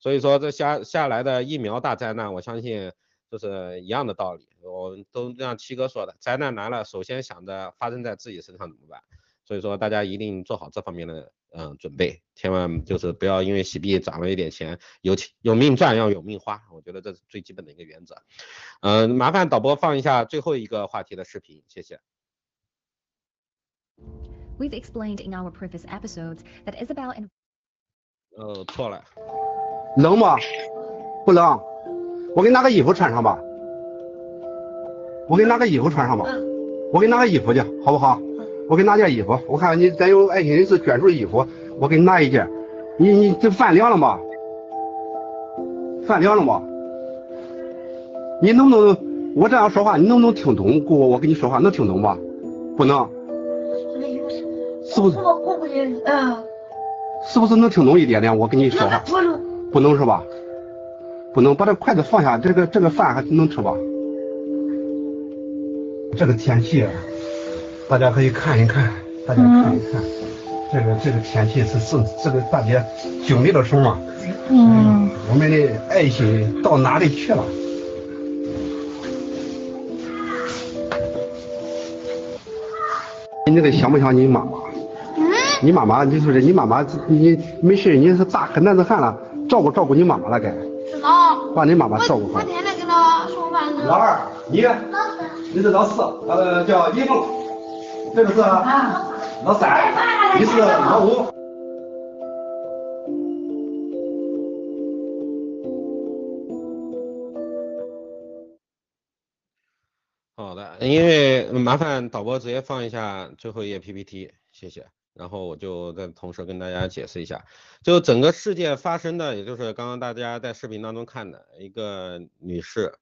所以说这下下来的疫苗大灾难，我相信。就是一样的道理，我都像七哥说的，灾难来了，首先想着发生在自己身上怎么办？所以说大家一定做好这方面的嗯准备，千万就是不要因为洗币涨了一点钱，有钱有命赚要有命花，我觉得这是最基本的一个原则。嗯，麻烦导播放一下最后一个话题的视频，谢谢。We've explained in our previous episodes that Isabel and 呃错了，冷吗？不冷。我给你拿个衣服穿上吧，我给你拿个衣服穿上吧，我给你拿个衣服去，好不好？我给你拿件衣服，我看看你咱有爱心人士捐助的衣服，我给你拿一件。你你这饭凉了吗？饭凉了吗？你能不能我这样说话，你能不能听懂？姑，我跟你说话能听懂吧？不能。是不是？是不是能听懂一点点？我跟你说话。不能是吧？不能把这筷子放下，这个这个饭还能吃吧？这个天气，大家可以看一看，大家看一看，这个这个天气是是这个大姐经历了什么？嗯，我们的爱心到哪里去了？你那个想不想你妈妈？你妈妈，你说是你妈妈，你没事，你是大个男子汉了，照顾照顾你妈妈了该。把你妈妈照顾好。我天天跟他送饭呢。老二，你，你是老四，呃，叫一凤，这个是老三，你是老五。好的，因为麻烦导播直接放一下最后一页 PPT，谢谢。然后我就在同时跟大家解释一下，就整个事件发生的，也就是刚刚大家在视频当中看的一个女士，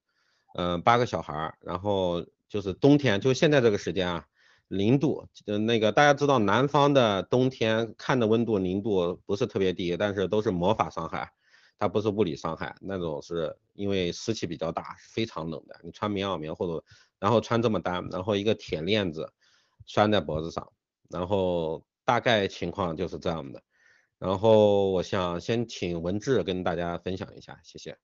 嗯，八个小孩儿，然后就是冬天，就现在这个时间啊，零度，那个大家知道南方的冬天看的温度零度不是特别低，但是都是魔法伤害，它不是物理伤害，那种是因为湿气比较大，非常冷的，你穿棉袄棉或者，然后穿这么单，然后一个铁链子拴在脖子上，然后。大概情况就是这样的，然后我想先请文志跟大家分享一下，谢谢。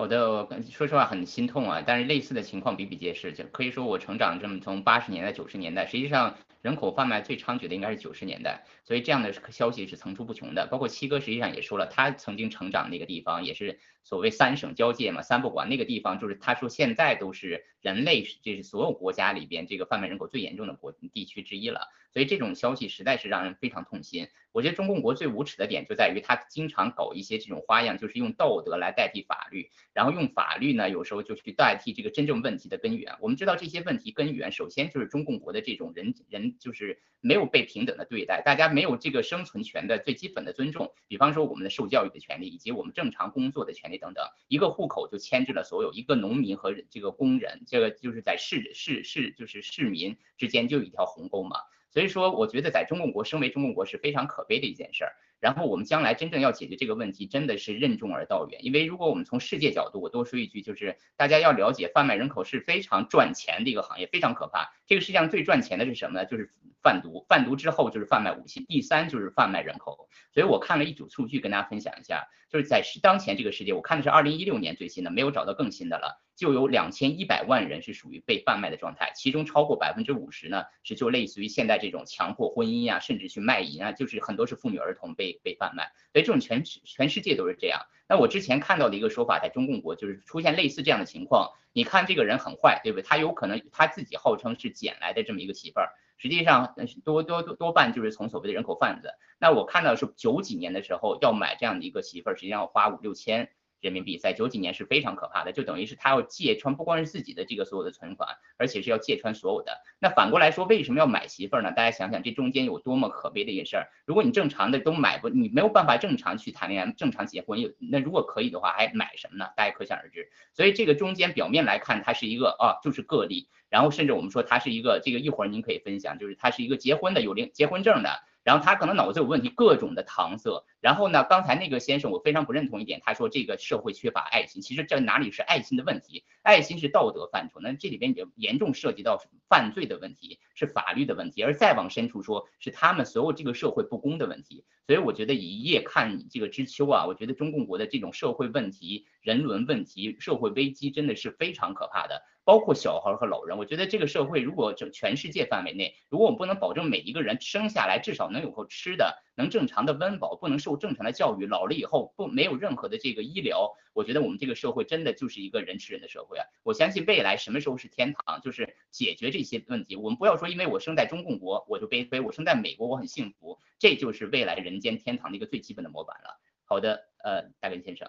好的，说实话很心痛啊，但是类似的情况比比皆是，就可以说我成长这么从八十年代九十年代，实际上人口贩卖最猖獗的应该是九十年代，所以这样的消息是层出不穷的。包括七哥实际上也说了，他曾经成长那个地方也是所谓三省交界嘛，三不管那个地方就是他说现在都是人类这是所有国家里边这个贩卖人口最严重的国地区之一了。所以这种消息实在是让人非常痛心。我觉得中共国最无耻的点就在于他经常搞一些这种花样，就是用道德来代替法律，然后用法律呢有时候就去代替这个真正问题的根源。我们知道这些问题根源首先就是中共国的这种人人就是没有被平等的对待，大家没有这个生存权的最基本的尊重。比方说我们的受教育的权利以及我们正常工作的权利等等，一个户口就牵制了所有，一个农民和这个工人，这个就是在市市市就是市民之间就有一条鸿沟嘛。所以说，我觉得在中共国身为中共国是非常可悲的一件事儿。然后我们将来真正要解决这个问题，真的是任重而道远。因为如果我们从世界角度，我多说一句，就是大家要了解，贩卖人口是非常赚钱的一个行业，非常可怕。这个世界上最赚钱的是什么呢？就是贩毒，贩毒之后就是贩卖武器，第三就是贩卖人口。所以我看了一组数据，跟大家分享一下，就是在当前这个世界，我看的是二零一六年最新的，没有找到更新的了。就有两千一百万人是属于被贩卖的状态，其中超过百分之五十呢是就类似于现在这种强迫婚姻呀，甚至去卖淫啊，就是很多是妇女儿童被被贩卖，所以这种全全世界都是这样。那我之前看到的一个说法，在中共国就是出现类似这样的情况，你看这个人很坏，对不对？他有可能他自己号称是捡来的这么一个媳妇儿，实际上多多多多半就是从所谓的人口贩子。那我看到是九几年的时候要买这样的一个媳妇儿，实际上要花五六千。人民币在九几年是非常可怕的，就等于是他要借穿不光是自己的这个所有的存款，而且是要借穿所有的。那反过来说，为什么要买媳妇儿呢？大家想想这中间有多么可悲的一件事儿。如果你正常的都买不，你没有办法正常去谈恋爱、正常结婚，有那如果可以的话，还买什么呢？大家可想而知。所以这个中间表面来看，它是一个啊，就是个例。然后甚至我们说它是一个，这个一会儿您可以分享，就是它是一个结婚的有领结婚证的。然后他可能脑子有问题，各种的搪塞。然后呢，刚才那个先生我非常不认同一点，他说这个社会缺乏爱心。其实这哪里是爱心的问题？爱心是道德范畴，那这里边也严重涉及到犯罪的问题，是法律的问题。而再往深处说，是他们所有这个社会不公的问题。所以我觉得一夜看这个知秋啊，我觉得中共国的这种社会问题、人伦问题、社会危机真的是非常可怕的。包括小孩和老人，我觉得这个社会如果整全世界范围内，如果我们不能保证每一个人生下来至少能有口吃的，能正常的温饱，不能受正常的教育，老了以后不没有任何的这个医疗，我觉得我们这个社会真的就是一个人吃人的社会啊！我相信未来什么时候是天堂，就是解决这些问题。我们不要说因为我生在中共国我就悲催，我生在美国我很幸福，这就是未来人间天堂的一个最基本的模板了。好的，呃，大根先生。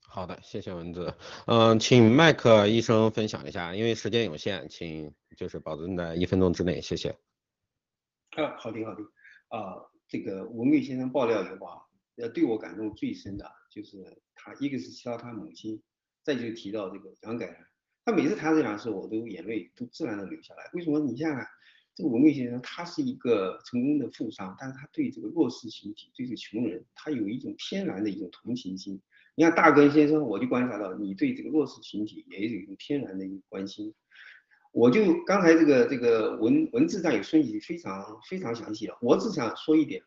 好的，谢谢文子。嗯，请麦克医生分享一下，因为时间有限，请就是保证在一分钟之内，谢谢。啊，好的好的。啊，这个文贵先生爆料以后啊，呃，对我感动最深的就是他，一个是提到他母亲，再就提到这个杨改。他每次谈这两事，我都眼泪都自然的流下来。为什么？你想想，这个文贵先生他是一个成功的富商，但是他对这个弱势群体，对这个穷人，他有一种天然的一种同情心。你看大根先生，我就观察到你对这个弱势群体也有一种天然的一个关心。我就刚才这个这个文文字上有分析非常非常详细了。我只想说一点，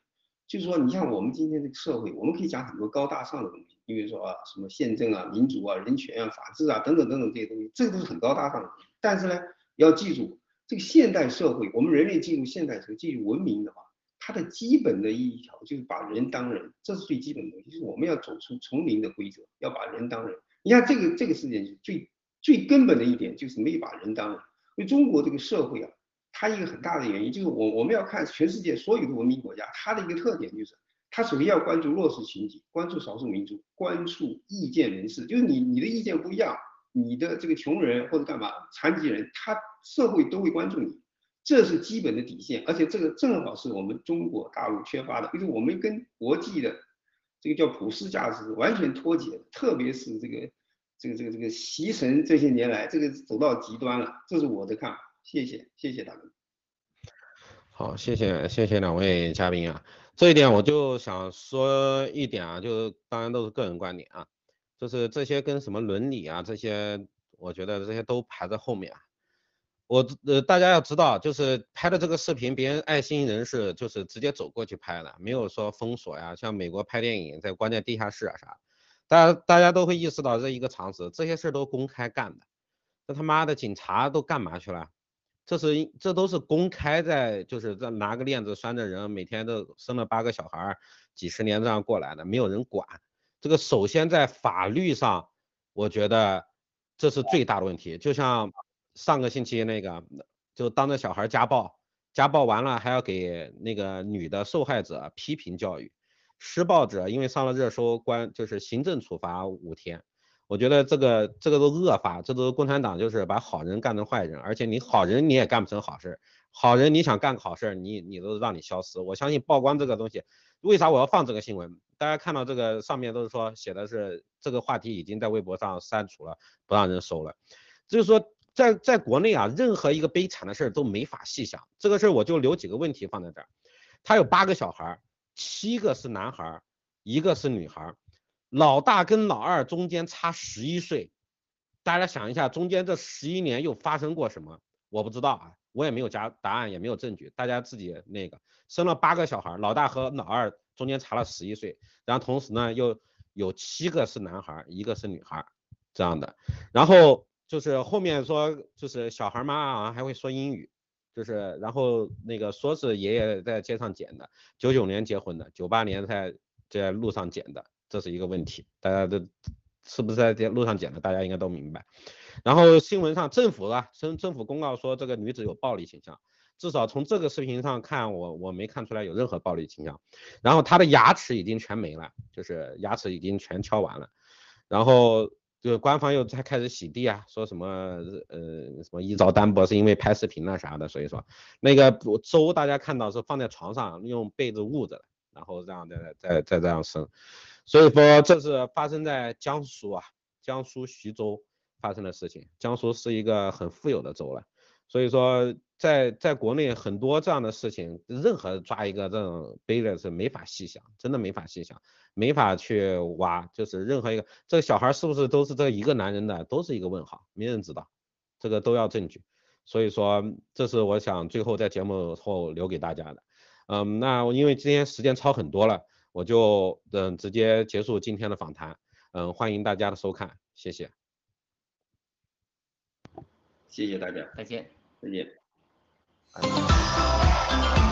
就是说你像我们今天这个社会，我们可以讲很多高大上的东西，你比如说啊什么宪政啊、民主啊、人权啊、法治啊等等等等这些东西，这个都是很高大上的。但是呢，要记住这个现代社会，我们人类进入现代社会、进入文明的话。它的基本的一条就是把人当人，这是最基本的东西，就是我们要走出丛林的规则，要把人当人。你看这个这个事件最最根本的一点就是没把人当人。因为中国这个社会啊，它一个很大的原因就是我我们要看全世界所有的文明国家，它的一个特点就是，它首先要关注弱势群体，关注少数民族，关注意见人士，就是你你的意见不一样，你的这个穷人或者干嘛残疾人，他社会都会关注你，这是基本的底线。而且这个正好是我们中国大陆缺乏的，因为我们跟国际的这个叫普世价值完全脱节，特别是这个这个这个这个习神这些年来，这个走到极端了。这是我的看法。谢谢，谢谢大哥。好，谢谢谢谢两位嘉宾啊，这一点我就想说一点啊，就是当然都是个人观点啊，就是这些跟什么伦理啊这些，我觉得这些都排在后面啊。我呃大家要知道，就是拍的这个视频，别人爱心人士就是直接走过去拍的，没有说封锁呀，像美国拍电影在关在地下室啊啥，大家大家都会意识到这一个常识，这些事儿都公开干的，这他妈的警察都干嘛去了？这是这都是公开在，就是在拿个链子拴着人，每天都生了八个小孩，几十年这样过来的，没有人管。这个首先在法律上，我觉得这是最大的问题。就像上个星期那个，就当着小孩家暴，家暴完了还要给那个女的受害者批评教育，施暴者因为上了热搜，关就是行政处罚五天。我觉得这个这个都恶法，这都是共产党就是把好人干成坏人，而且你好人你也干不成好事，好人你想干个好事，你你都让你消失。我相信曝光这个东西，为啥我要放这个新闻？大家看到这个上面都是说写的是这个话题已经在微博上删除了，不让人收了。就是说在在国内啊，任何一个悲惨的事儿都没法细想。这个事儿我就留几个问题放在这儿。他有八个小孩儿，七个是男孩，一个是女孩。老大跟老二中间差十一岁，大家想一下，中间这十一年又发生过什么？我不知道啊，我也没有答答案，也没有证据，大家自己那个生了八个小孩，老大和老二中间差了十一岁，然后同时呢又有七个是男孩，一个是女孩这样的，然后就是后面说就是小孩嘛啊还会说英语，就是然后那个说是爷爷在街上捡的，九九年结婚的，九八年在在路上捡的。这是一个问题，大家都是不是在路上捡的？大家应该都明白。然后新闻上政府啊，政政府公告说这个女子有暴力倾向，至少从这个视频上看，我我没看出来有任何暴力倾向。然后她的牙齿已经全没了，就是牙齿已经全敲完了。然后就是官方又在开始洗地啊，说什么呃什么一招单薄是因为拍视频啊啥的，所以说那个粥大家看到是放在床上用被子捂着，然后这样再再再这样生。所以说这是发生在江苏啊，江苏徐州发生的事情。江苏是一个很富有的州了，所以说在在国内很多这样的事情，任何抓一个这种背着是没法细想，真的没法细想，没法去挖，就是任何一个这个小孩是不是都是这一个男人的，都是一个问号，没人知道，这个都要证据。所以说这是我想最后在节目后留给大家的。嗯，那因为今天时间超很多了。我就嗯直接结束今天的访谈，嗯，欢迎大家的收看，谢谢，谢谢大家，再见，再见。拜拜